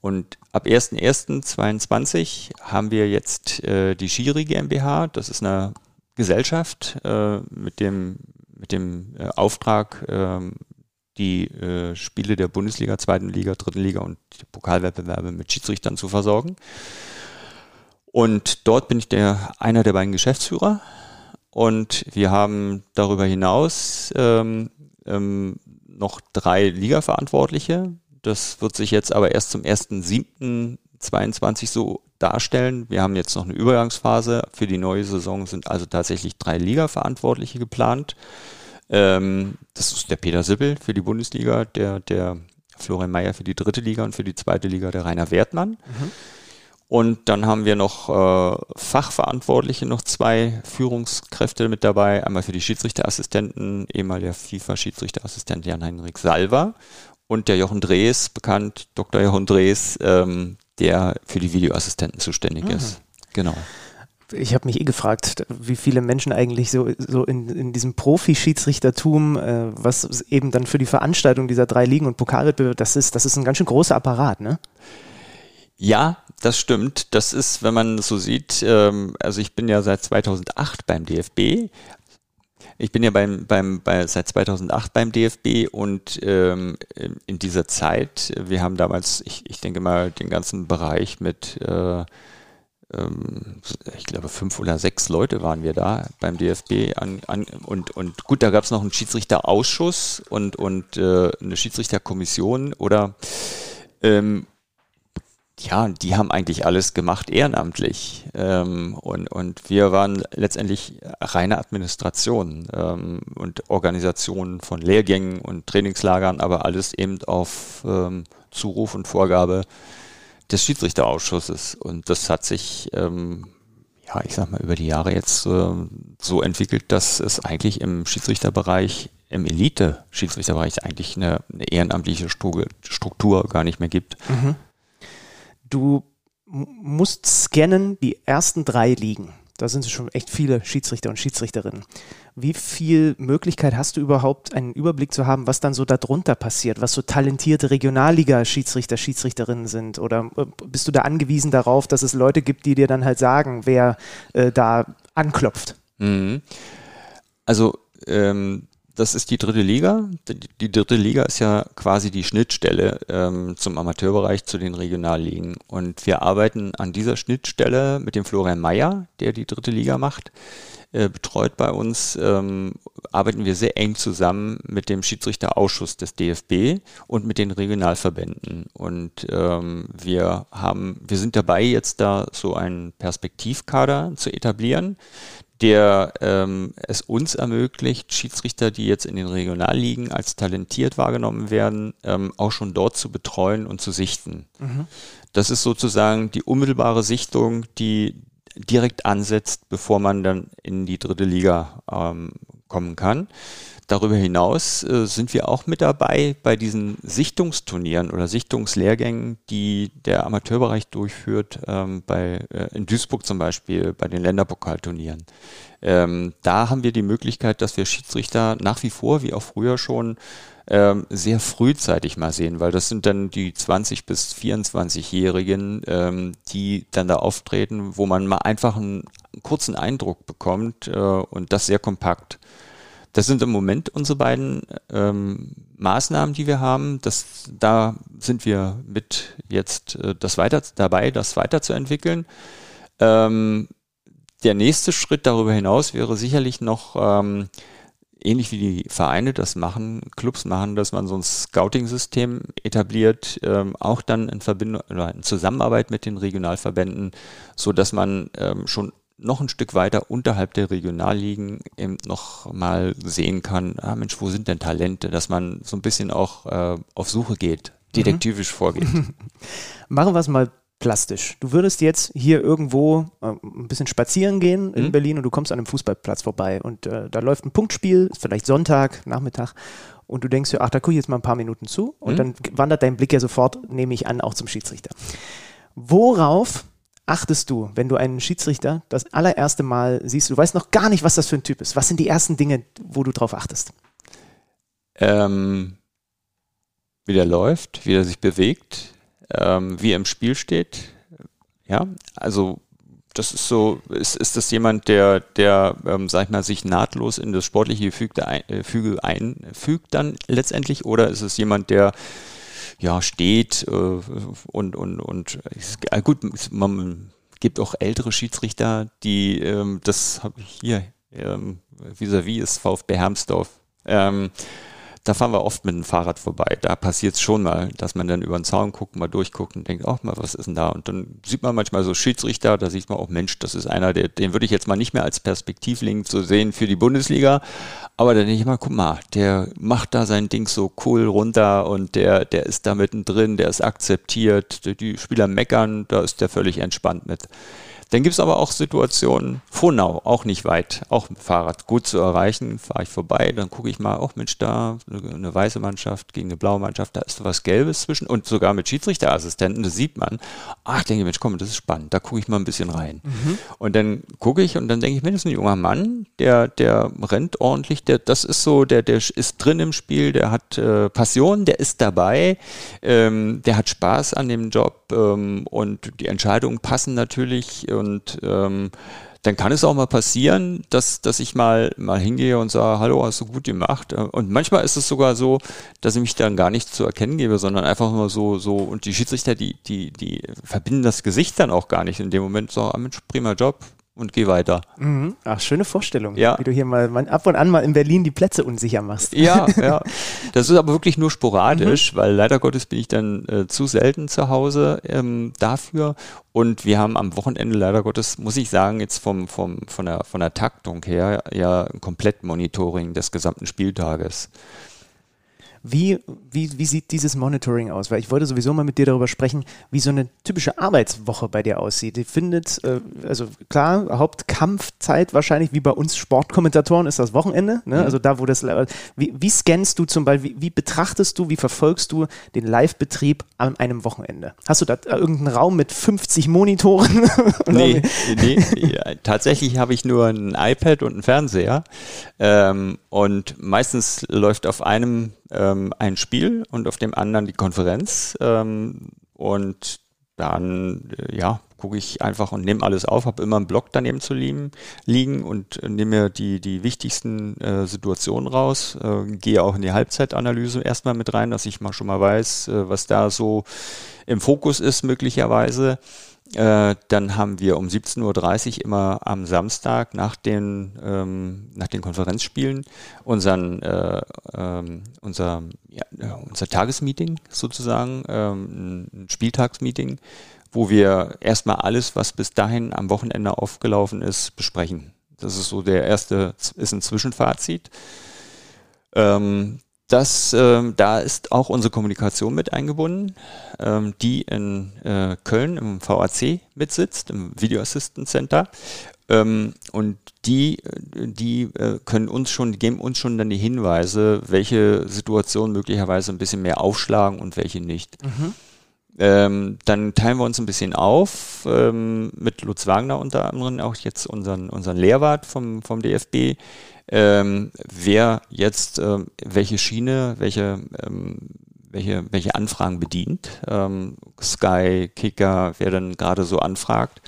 Und ab 1.1.22 haben wir jetzt äh, die Schiri GmbH, das ist eine Gesellschaft äh, mit dem, mit dem äh, Auftrag, ähm, die äh, Spiele der Bundesliga, zweiten Liga, dritten Liga und Pokalwettbewerbe mit Schiedsrichtern zu versorgen. Und dort bin ich der, einer der beiden Geschäftsführer. Und wir haben darüber hinaus ähm, ähm, noch drei Liga-Verantwortliche. Das wird sich jetzt aber erst zum 1.7.22 so darstellen. Wir haben jetzt noch eine Übergangsphase. Für die neue Saison sind also tatsächlich drei Liga-Verantwortliche geplant. Ähm, das ist der Peter Sippel für die Bundesliga, der, der Florian Mayer für die dritte Liga und für die zweite Liga der Rainer Wertmann. Mhm. Und dann haben wir noch äh, Fachverantwortliche, noch zwei Führungskräfte mit dabei. Einmal für die Schiedsrichterassistenten, ehemaliger FIFA-Schiedsrichterassistent Jan-Heinrich Salver und der Jochen Drees, bekannt Dr. Jochen Drees, ähm, der für die Videoassistenten zuständig mhm. ist. Genau. Ich habe mich eh gefragt, wie viele Menschen eigentlich so, so in, in diesem Profi-Schiedsrichtertum, äh, was eben dann für die Veranstaltung dieser drei Ligen und Pokalwettbewerbe, das ist, das ist ein ganz schön großer Apparat, ne? Ja, das stimmt. Das ist, wenn man so sieht, ähm, also ich bin ja seit 2008 beim DFB. Ich bin ja beim, beim, bei, seit 2008 beim DFB und ähm, in dieser Zeit, wir haben damals, ich, ich denke mal, den ganzen Bereich mit, äh, ähm, ich glaube, fünf oder sechs Leute waren wir da beim DFB an, an, und, und gut, da gab es noch einen Schiedsrichterausschuss und, und äh, eine Schiedsrichterkommission oder ähm, ja, die haben eigentlich alles gemacht ehrenamtlich. Ähm, und, und wir waren letztendlich reine Administration ähm, und Organisation von Lehrgängen und Trainingslagern, aber alles eben auf ähm, Zuruf und Vorgabe des Schiedsrichterausschusses. Und das hat sich, ähm, ja, ich sag mal, über die Jahre jetzt äh, so entwickelt, dass es eigentlich im Schiedsrichterbereich im Elite-Schiedsrichterbereich eigentlich eine, eine ehrenamtliche Struktur gar nicht mehr gibt. Mhm du musst scannen die ersten drei Ligen. Da sind schon echt viele Schiedsrichter und Schiedsrichterinnen. Wie viel Möglichkeit hast du überhaupt, einen Überblick zu haben, was dann so darunter passiert, was so talentierte Regionalliga-Schiedsrichter, Schiedsrichterinnen sind? Oder äh, bist du da angewiesen darauf, dass es Leute gibt, die dir dann halt sagen, wer äh, da anklopft? Mhm. Also ähm, das ist die dritte Liga. Die, dritte Liga ist ja quasi die Schnittstelle ähm, zum Amateurbereich zu den Regionalligen. Und wir arbeiten an dieser Schnittstelle mit dem Florian Mayer, der die dritte Liga macht. Äh, betreut bei uns, ähm, arbeiten wir sehr eng zusammen mit dem Schiedsrichterausschuss des DFB und mit den Regionalverbänden. Und ähm, wir haben, wir sind dabei, jetzt da so einen Perspektivkader zu etablieren, der ähm, es uns ermöglicht, Schiedsrichter, die jetzt in den Regionalligen als talentiert wahrgenommen werden, ähm, auch schon dort zu betreuen und zu sichten. Mhm. Das ist sozusagen die unmittelbare Sichtung, die direkt ansetzt, bevor man dann in die dritte Liga ähm, kommen kann. darüber hinaus äh, sind wir auch mit dabei bei diesen Sichtungsturnieren oder Sichtungslehrgängen, die der Amateurbereich durchführt, ähm, bei, äh, in Duisburg zum Beispiel bei den Länderpokalturnieren. Ähm, da haben wir die Möglichkeit, dass wir Schiedsrichter nach wie vor, wie auch früher schon, ähm, sehr frühzeitig mal sehen, weil das sind dann die 20 bis 24-Jährigen, ähm, die dann da auftreten, wo man mal einfach einen, kurzen Eindruck bekommt äh, und das sehr kompakt. Das sind im Moment unsere beiden ähm, Maßnahmen, die wir haben. Das, da sind wir mit jetzt äh, das weiter dabei, das weiterzuentwickeln. Ähm, der nächste Schritt darüber hinaus wäre sicherlich noch ähm, ähnlich wie die Vereine das machen, Clubs machen, dass man so ein Scouting-System etabliert, ähm, auch dann in Verbindung oder in Zusammenarbeit mit den Regionalverbänden, so dass man ähm, schon noch ein Stück weiter unterhalb der Regionalligen eben noch mal sehen kann, ah Mensch, wo sind denn Talente, dass man so ein bisschen auch äh, auf Suche geht, detektivisch mhm. vorgeht. Machen wir es mal plastisch. Du würdest jetzt hier irgendwo äh, ein bisschen spazieren gehen in mhm. Berlin und du kommst an einem Fußballplatz vorbei und äh, da läuft ein Punktspiel, ist vielleicht Sonntag, Nachmittag und du denkst dir, ach, da gucke ich jetzt mal ein paar Minuten zu und mhm. dann wandert dein Blick ja sofort, nehme ich an, auch zum Schiedsrichter. Worauf achtest du, wenn du einen Schiedsrichter das allererste Mal siehst? Du weißt noch gar nicht, was das für ein Typ ist. Was sind die ersten Dinge, wo du drauf achtest? Ähm, wie der läuft, wie er sich bewegt, ähm, wie er im Spiel steht. Ja, also das ist so, ist, ist das jemand, der, der, ähm, sag ich mal, sich nahtlos in das sportliche Gefüge ein, äh, einfügt dann letztendlich, oder ist es jemand, der ja steht äh, und und und äh, gut, man gibt auch ältere Schiedsrichter, die ähm, das habe ich hier ähm, vis-à-vis -vis ist VfB Hermsdorf. Ähm, da fahren wir oft mit dem Fahrrad vorbei. Da passiert es schon mal, dass man dann über den Zaun guckt, mal durchguckt und denkt, ach mal, was ist denn da? Und dann sieht man manchmal so Schiedsrichter, da sieht man auch, Mensch, das ist einer, der, den würde ich jetzt mal nicht mehr als Perspektivlink so sehen für die Bundesliga. Aber dann denke ich mal, guck mal, der macht da sein Ding so cool runter und der, der ist da mittendrin, der ist akzeptiert, die Spieler meckern, da ist der völlig entspannt mit. Dann gibt es aber auch Situationen, Frohnau, auch nicht weit, auch mit Fahrrad gut zu erreichen, fahre ich vorbei, dann gucke ich mal, auch Mensch, da eine, eine, weiße Mannschaft gegen eine blaue Mannschaft, da ist was Gelbes zwischen und sogar mit Schiedsrichterassistenten, das sieht man. Ach, denke ich, Mensch, komm, das ist spannend, da gucke ich mal ein bisschen rein. Mhm. Und dann gucke ich und dann denke ich, Mensch, das ist ein junger Mann, der, der rennt ordentlich, der, das ist so, der, der ist drin im Spiel, der hat äh, Passion, der ist dabei, ähm, der hat Spaß an dem Job ähm, und die Entscheidungen passen natürlich und ähm, dann kann es auch mal passieren, dass, dass ich mal, mal hingehe und sage, hallo, hast du gut gemacht. Und manchmal ist es sogar so, dass ich mich dann gar nicht zu erkennen gebe, sondern einfach nur so, so, und die Schiedsrichter, die, die, die verbinden das Gesicht dann auch gar nicht in dem Moment, so, ah, Mensch, prima Job, und geh weiter. Mhm. Ach, schöne Vorstellung, ja. wie du hier mal ab und an mal in Berlin die Plätze unsicher machst. Ja, ja. Das ist aber wirklich nur sporadisch, mhm. weil leider Gottes bin ich dann äh, zu selten zu Hause ähm, dafür. Und wir haben am Wochenende leider Gottes, muss ich sagen, jetzt vom, vom, von, der, von der Taktung her ja ein Komplettmonitoring des gesamten Spieltages. Wie, wie, wie sieht dieses Monitoring aus? Weil ich wollte sowieso mal mit dir darüber sprechen, wie so eine typische Arbeitswoche bei dir aussieht. Die findet, äh, also klar, Hauptkampfzeit wahrscheinlich, wie bei uns Sportkommentatoren, ist das Wochenende. Ne? Mhm. Also da, wo das, wie, wie scannst du zum Beispiel, wie, wie betrachtest du, wie verfolgst du den Live-Betrieb an einem Wochenende? Hast du da irgendeinen Raum mit 50 Monitoren? nee, nee ja, tatsächlich habe ich nur ein iPad und einen Fernseher. Ähm, und meistens läuft auf einem ähm, ein Spiel und auf dem anderen die Konferenz. Ähm, und dann, äh, ja, gucke ich einfach und nehme alles auf, habe immer einen Block daneben zu liegen, liegen und äh, nehme mir die, die wichtigsten äh, Situationen raus, äh, gehe auch in die Halbzeitanalyse erstmal mit rein, dass ich mal schon mal weiß, äh, was da so im Fokus ist möglicherweise. Äh, dann haben wir um 17.30 Uhr immer am Samstag nach den, ähm, nach den Konferenzspielen unseren, äh, ähm, unser, ja, unser Tagesmeeting sozusagen, ähm, ein Spieltagsmeeting, wo wir erstmal alles, was bis dahin am Wochenende aufgelaufen ist, besprechen. Das ist so der erste, ist ein Zwischenfazit. Ähm, das, ähm, da ist auch unsere Kommunikation mit eingebunden, ähm, die in äh, Köln im VAC mitsitzt, im Video Assistant Center. Ähm, und die, die äh, können uns schon, geben uns schon dann die Hinweise, welche Situationen möglicherweise ein bisschen mehr aufschlagen und welche nicht. Mhm. Ähm, dann teilen wir uns ein bisschen auf ähm, mit Lutz Wagner unter anderem, auch jetzt unseren, unseren Lehrwart vom, vom DFB, ähm, wer jetzt ähm, welche Schiene, welche, ähm, welche, welche Anfragen bedient. Ähm, Sky, Kicker, wer dann gerade so anfragt.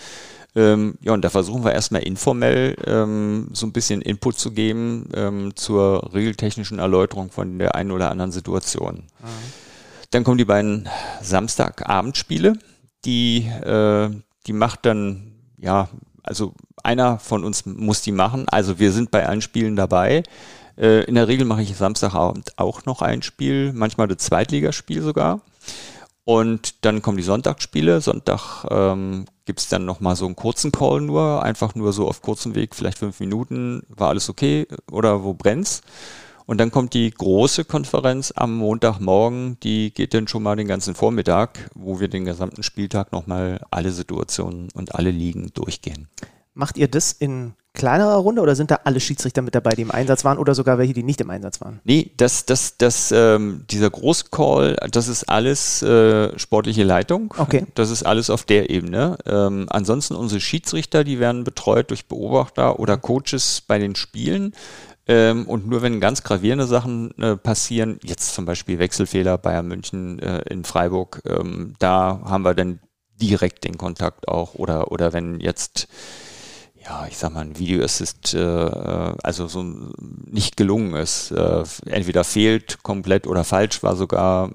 Ähm, ja, und da versuchen wir erstmal informell ähm, so ein bisschen Input zu geben ähm, zur regeltechnischen Erläuterung von der einen oder anderen Situation. Mhm. Dann kommen die beiden Samstagabendspiele, die, äh, die macht dann, ja, also einer von uns muss die machen. Also wir sind bei allen Spielen dabei. Äh, in der Regel mache ich Samstagabend auch noch ein Spiel, manchmal das Zweitligaspiel sogar. Und dann kommen die Sonntagsspiele. Sonntag ähm, gibt es dann nochmal so einen kurzen Call nur, einfach nur so auf kurzem Weg, vielleicht fünf Minuten, war alles okay oder wo brennt's? Und dann kommt die große Konferenz am Montagmorgen, die geht dann schon mal den ganzen Vormittag, wo wir den gesamten Spieltag nochmal alle Situationen und alle Ligen durchgehen. Macht ihr das in kleinerer Runde oder sind da alle Schiedsrichter mit dabei, die im Einsatz waren oder sogar welche, die nicht im Einsatz waren? Nee, das, das, das, ähm, dieser Großcall, das ist alles äh, sportliche Leitung. Okay. Das ist alles auf der Ebene. Ähm, ansonsten unsere Schiedsrichter, die werden betreut durch Beobachter oder Coaches bei den Spielen. Ähm, und nur wenn ganz gravierende Sachen äh, passieren, jetzt zum Beispiel Wechselfehler Bayern München äh, in Freiburg, ähm, da haben wir dann direkt den Kontakt auch. Oder, oder wenn jetzt ja, ich sag mal, ein Video Assist, äh, äh, also so nicht gelungen ist, äh, entweder fehlt komplett oder falsch war sogar,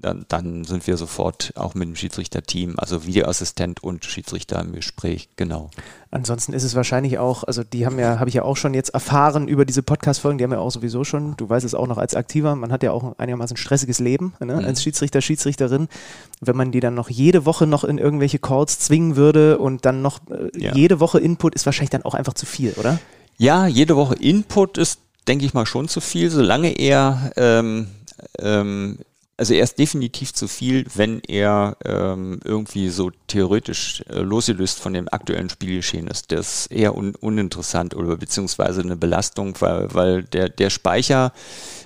dann, dann sind wir sofort auch mit dem Schiedsrichterteam, also Videoassistent und Schiedsrichter im Gespräch, genau. Ansonsten ist es wahrscheinlich auch, also die haben ja, habe ich ja auch schon jetzt erfahren über diese Podcast-Folgen, die haben ja auch sowieso schon, du weißt es auch noch als Aktiver, man hat ja auch einigermaßen stressiges Leben ne, mhm. als Schiedsrichter, Schiedsrichterin. Wenn man die dann noch jede Woche noch in irgendwelche Calls zwingen würde und dann noch äh, ja. jede Woche Input, ist wahrscheinlich dann auch einfach zu viel, oder? Ja, jede Woche Input ist, denke ich mal, schon zu viel, solange er ähm, ähm, also er ist definitiv zu viel, wenn er ähm, irgendwie so theoretisch äh, losgelöst von dem aktuellen Spielgeschehen ist. Das ist eher un uninteressant oder beziehungsweise eine Belastung, weil, weil der, der Speicher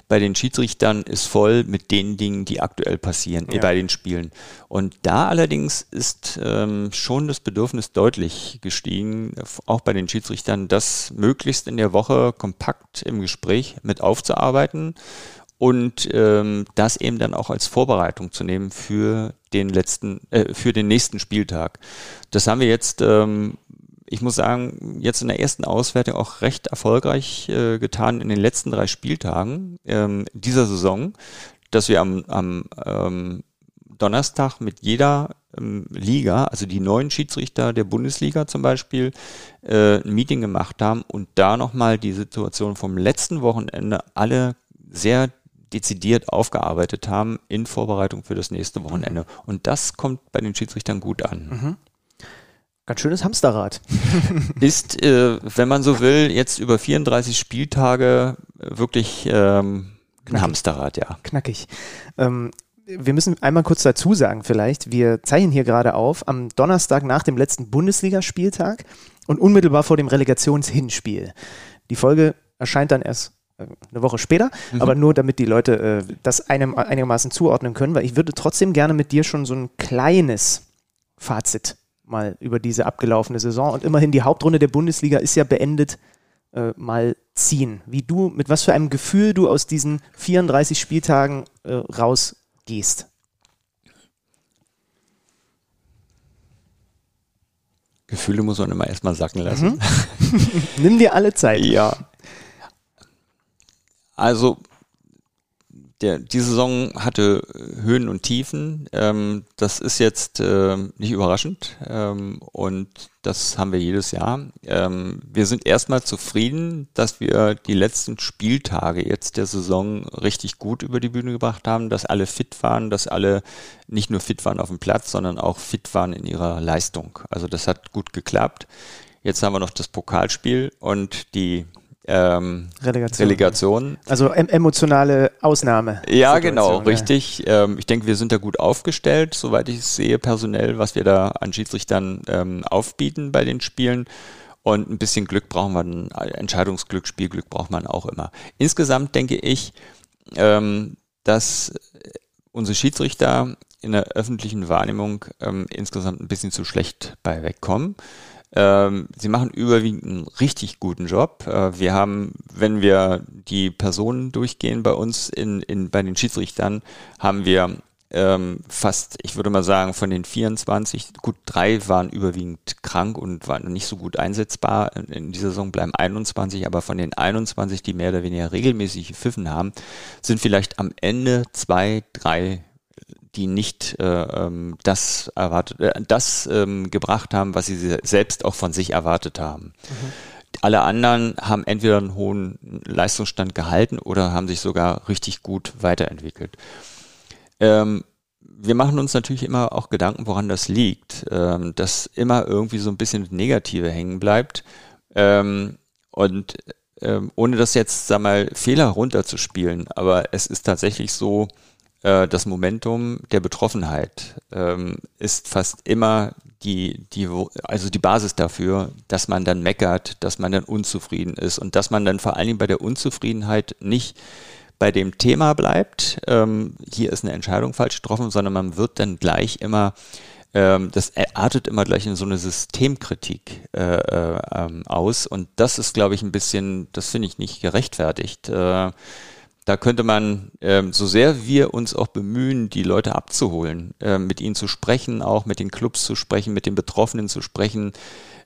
bei den Schiedsrichtern ist voll mit den Dingen, die aktuell passieren ja. bei den Spielen. Und da allerdings ist ähm, schon das Bedürfnis deutlich gestiegen, auch bei den Schiedsrichtern, das möglichst in der Woche kompakt im Gespräch mit aufzuarbeiten und ähm, das eben dann auch als Vorbereitung zu nehmen für den letzten, äh, für den nächsten Spieltag. Das haben wir jetzt, ähm, ich muss sagen, jetzt in der ersten Auswertung auch recht erfolgreich äh, getan in den letzten drei Spieltagen ähm, dieser Saison, dass wir am, am ähm, Donnerstag mit jeder ähm, Liga, also die neuen Schiedsrichter der Bundesliga zum Beispiel, äh, ein Meeting gemacht haben und da nochmal die Situation vom letzten Wochenende alle sehr dezidiert aufgearbeitet haben in Vorbereitung für das nächste Wochenende. Und das kommt bei den Schiedsrichtern gut an. Mhm. Ganz schönes Hamsterrad. Ist, äh, wenn man so will, jetzt über 34 Spieltage wirklich ähm, ein Hamsterrad, ja. Knackig. Ähm, wir müssen einmal kurz dazu sagen, vielleicht, wir zeichnen hier gerade auf am Donnerstag nach dem letzten Bundesligaspieltag und unmittelbar vor dem Relegationshinspiel. Die Folge erscheint dann erst eine Woche später, mhm. aber nur damit die Leute äh, das einem einigermaßen zuordnen können, weil ich würde trotzdem gerne mit dir schon so ein kleines Fazit mal über diese abgelaufene Saison und immerhin die Hauptrunde der Bundesliga ist ja beendet, äh, mal ziehen. Wie du, mit was für einem Gefühl du aus diesen 34 Spieltagen äh, rausgehst. Gefühle muss man immer erstmal sacken lassen. Mhm. Nimm dir alle Zeit. Ja. Also der, die Saison hatte Höhen und Tiefen. Ähm, das ist jetzt äh, nicht überraschend ähm, und das haben wir jedes Jahr. Ähm, wir sind erstmal zufrieden, dass wir die letzten Spieltage jetzt der Saison richtig gut über die Bühne gebracht haben, dass alle fit waren, dass alle nicht nur fit waren auf dem Platz, sondern auch fit waren in ihrer Leistung. Also das hat gut geklappt. Jetzt haben wir noch das Pokalspiel und die ähm, Relegation. Relegation. Also em emotionale Ausnahme. Ja, genau, richtig. Ähm, ich denke, wir sind da gut aufgestellt, soweit ich es sehe, personell, was wir da an Schiedsrichtern ähm, aufbieten bei den Spielen. Und ein bisschen Glück braucht man, Entscheidungsglück, Spielglück braucht man auch immer. Insgesamt denke ich, ähm, dass unsere Schiedsrichter in der öffentlichen Wahrnehmung ähm, insgesamt ein bisschen zu schlecht bei wegkommen. Ähm, sie machen überwiegend einen richtig guten Job. Äh, wir haben, wenn wir die Personen durchgehen bei uns in, in, bei den Schiedsrichtern, haben wir ähm, fast, ich würde mal sagen, von den 24, gut drei waren überwiegend krank und waren nicht so gut einsetzbar. In, in dieser Saison bleiben 21, aber von den 21, die mehr oder weniger regelmäßig Pfiffen haben, sind vielleicht am Ende zwei, drei die nicht äh, ähm, das erwartet, äh, das ähm, gebracht haben, was sie selbst auch von sich erwartet haben. Mhm. Alle anderen haben entweder einen hohen Leistungsstand gehalten oder haben sich sogar richtig gut weiterentwickelt. Ähm, wir machen uns natürlich immer auch Gedanken, woran das liegt, ähm, dass immer irgendwie so ein bisschen Negative hängen bleibt. Ähm, und ähm, ohne das jetzt, sag mal, Fehler runterzuspielen, aber es ist tatsächlich so, äh, das Momentum der Betroffenheit ähm, ist fast immer die, die, also die Basis dafür, dass man dann meckert, dass man dann unzufrieden ist und dass man dann vor allen Dingen bei der Unzufriedenheit nicht bei dem Thema bleibt, ähm, hier ist eine Entscheidung falsch getroffen, sondern man wird dann gleich immer, ähm, das artet immer gleich in so eine Systemkritik äh, äh, ähm, aus und das ist, glaube ich, ein bisschen, das finde ich nicht gerechtfertigt. Äh, da könnte man, ähm, so sehr wir uns auch bemühen, die Leute abzuholen, äh, mit ihnen zu sprechen, auch mit den Clubs zu sprechen, mit den Betroffenen zu sprechen,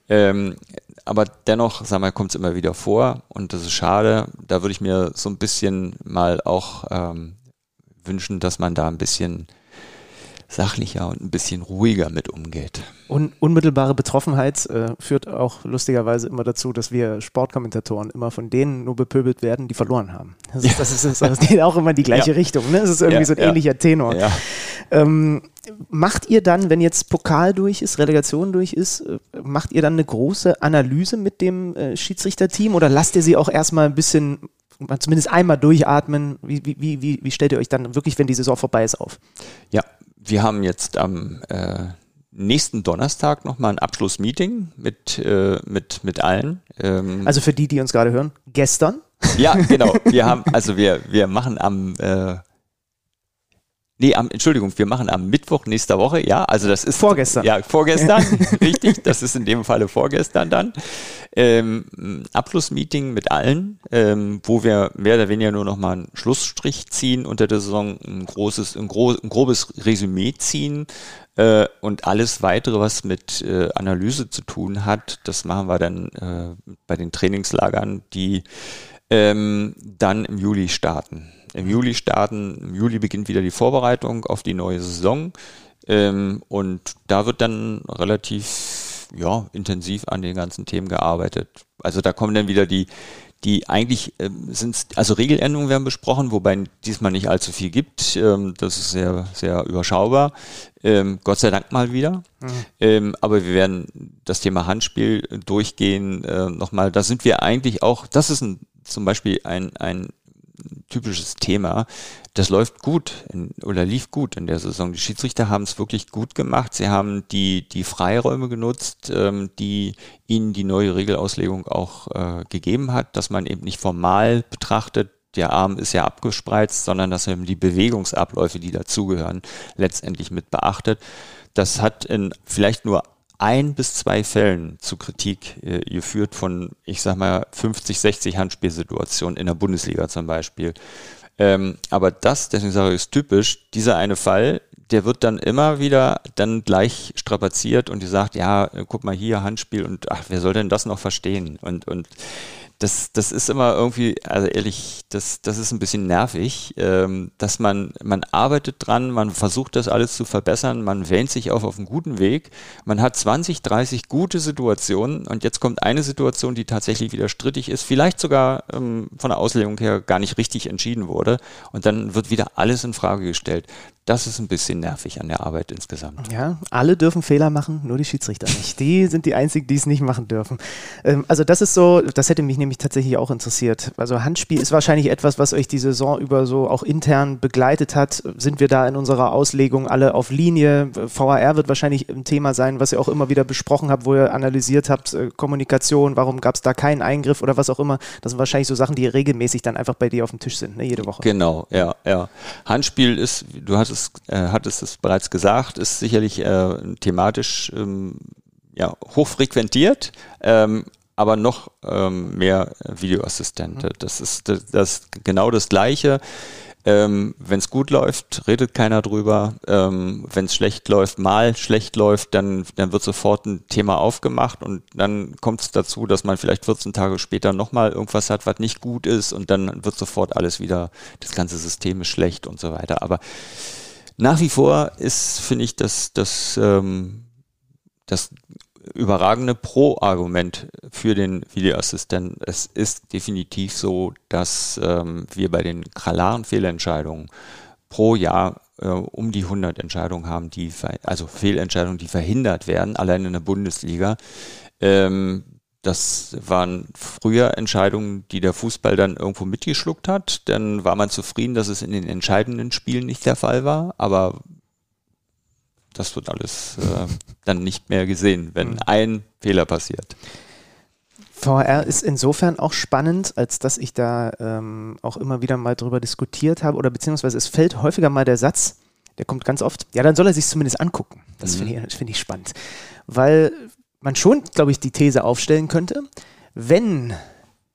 ähm, aber dennoch, sag mal, kommt es immer wieder vor und das ist schade. Da würde ich mir so ein bisschen mal auch ähm, wünschen, dass man da ein bisschen sachlicher und ein bisschen ruhiger mit umgeht. Un unmittelbare Betroffenheit äh, führt auch lustigerweise immer dazu, dass wir Sportkommentatoren immer von denen nur bepöbelt werden, die verloren haben. Das, ist, das, ist, das geht auch immer in die gleiche ja. Richtung. Ne? Das ist irgendwie ja, so ein ja. ähnlicher Tenor. Ähm, macht ihr dann, wenn jetzt Pokal durch ist, Relegation durch ist, äh, macht ihr dann eine große Analyse mit dem äh, Schiedsrichterteam oder lasst ihr sie auch erstmal ein bisschen zumindest einmal durchatmen. Wie, wie, wie, wie stellt ihr euch dann wirklich, wenn die Saison vorbei ist, auf? Ja, wir haben jetzt am äh, nächsten Donnerstag nochmal ein Abschlussmeeting mit, äh, mit, mit allen. Ähm, also für die, die uns gerade hören, gestern? Ja, genau. Wir haben, also wir, wir machen am äh, Nee, am, Entschuldigung, wir machen am Mittwoch nächster Woche, ja, also das ist. Vorgestern. Ja, vorgestern, richtig, das ist in dem Falle vorgestern dann. Ähm, Abschlussmeeting mit allen, ähm, wo wir mehr oder weniger nur noch mal einen Schlussstrich ziehen unter der Saison, ein großes, ein, gro ein grobes Resümee ziehen äh, und alles weitere, was mit äh, Analyse zu tun hat, das machen wir dann äh, bei den Trainingslagern, die ähm, dann im Juli starten im Juli starten. Im Juli beginnt wieder die Vorbereitung auf die neue Saison. Ähm, und da wird dann relativ ja, intensiv an den ganzen Themen gearbeitet. Also da kommen dann wieder die, die eigentlich ähm, sind, also Regeländerungen werden besprochen, wobei diesmal nicht allzu viel gibt. Ähm, das ist sehr, sehr überschaubar. Ähm, Gott sei Dank mal wieder. Mhm. Ähm, aber wir werden das Thema Handspiel durchgehen. Äh, nochmal, da sind wir eigentlich auch, das ist ein, zum Beispiel ein, ein typisches Thema. Das läuft gut in, oder lief gut in der Saison. Die Schiedsrichter haben es wirklich gut gemacht. Sie haben die, die Freiräume genutzt, ähm, die ihnen die neue Regelauslegung auch äh, gegeben hat, dass man eben nicht formal betrachtet, der Arm ist ja abgespreizt, sondern dass man die Bewegungsabläufe, die dazugehören, letztendlich mit beachtet. Das hat in vielleicht nur ein bis zwei Fällen zu Kritik äh, geführt von, ich sag mal, 50, 60 Handspielsituationen in der Bundesliga zum Beispiel. Ähm, aber das, deswegen sage ich, ist typisch, dieser eine Fall, der wird dann immer wieder dann gleich strapaziert und die sagt, ja, guck mal hier, Handspiel und ach, wer soll denn das noch verstehen? Und, und das, das ist immer irgendwie, also ehrlich, das, das ist ein bisschen nervig, ähm, dass man, man arbeitet dran, man versucht das alles zu verbessern, man wähnt sich auch auf einen guten Weg, man hat 20, 30 gute Situationen und jetzt kommt eine Situation, die tatsächlich wieder strittig ist, vielleicht sogar ähm, von der Auslegung her gar nicht richtig entschieden wurde und dann wird wieder alles in Frage gestellt. Das ist ein bisschen nervig an der Arbeit insgesamt. Ja, alle dürfen Fehler machen, nur die Schiedsrichter nicht. Die sind die einzigen, die es nicht machen dürfen. Ähm, also das ist so, das hätte mich nämlich tatsächlich auch interessiert. Also Handspiel ist wahrscheinlich etwas, was euch die Saison über so auch intern begleitet hat. Sind wir da in unserer Auslegung alle auf Linie? VAR wird wahrscheinlich ein Thema sein, was ihr auch immer wieder besprochen habt, wo ihr analysiert habt, äh, Kommunikation, warum gab es da keinen Eingriff oder was auch immer. Das sind wahrscheinlich so Sachen, die regelmäßig dann einfach bei dir auf dem Tisch sind, ne, jede Woche. Genau, ja, ja. Handspiel ist, du hattest, äh, hattest es bereits gesagt, ist sicherlich äh, thematisch ähm, ja, hochfrequentiert, ähm, aber noch ähm, mehr Videoassistente. Mhm. Das ist das, das genau das Gleiche. Ähm, wenn es gut läuft, redet keiner drüber. Ähm, wenn es schlecht läuft, mal schlecht läuft, dann, dann wird sofort ein Thema aufgemacht und dann kommt es dazu, dass man vielleicht 14 Tage später nochmal irgendwas hat, was nicht gut ist und dann wird sofort alles wieder, das ganze System ist schlecht und so weiter. Aber nach wie vor ist, finde ich, dass das, ähm, das überragende Pro-Argument für den Videoassistenten. Es ist definitiv so, dass ähm, wir bei den kralaren Fehlentscheidungen pro Jahr äh, um die 100 Entscheidungen haben, die, also Fehlentscheidungen, die verhindert werden, allein in der Bundesliga. Ähm, das waren früher Entscheidungen, die der Fußball dann irgendwo mitgeschluckt hat. Dann war man zufrieden, dass es in den entscheidenden Spielen nicht der Fall war. Aber das wird alles äh, dann nicht mehr gesehen, wenn mhm. ein Fehler passiert. VR ist insofern auch spannend, als dass ich da ähm, auch immer wieder mal drüber diskutiert habe oder beziehungsweise es fällt häufiger mal der Satz, der kommt ganz oft, ja, dann soll er sich zumindest angucken. Das mhm. finde ich, find ich spannend. Weil man schon, glaube ich, die These aufstellen könnte, wenn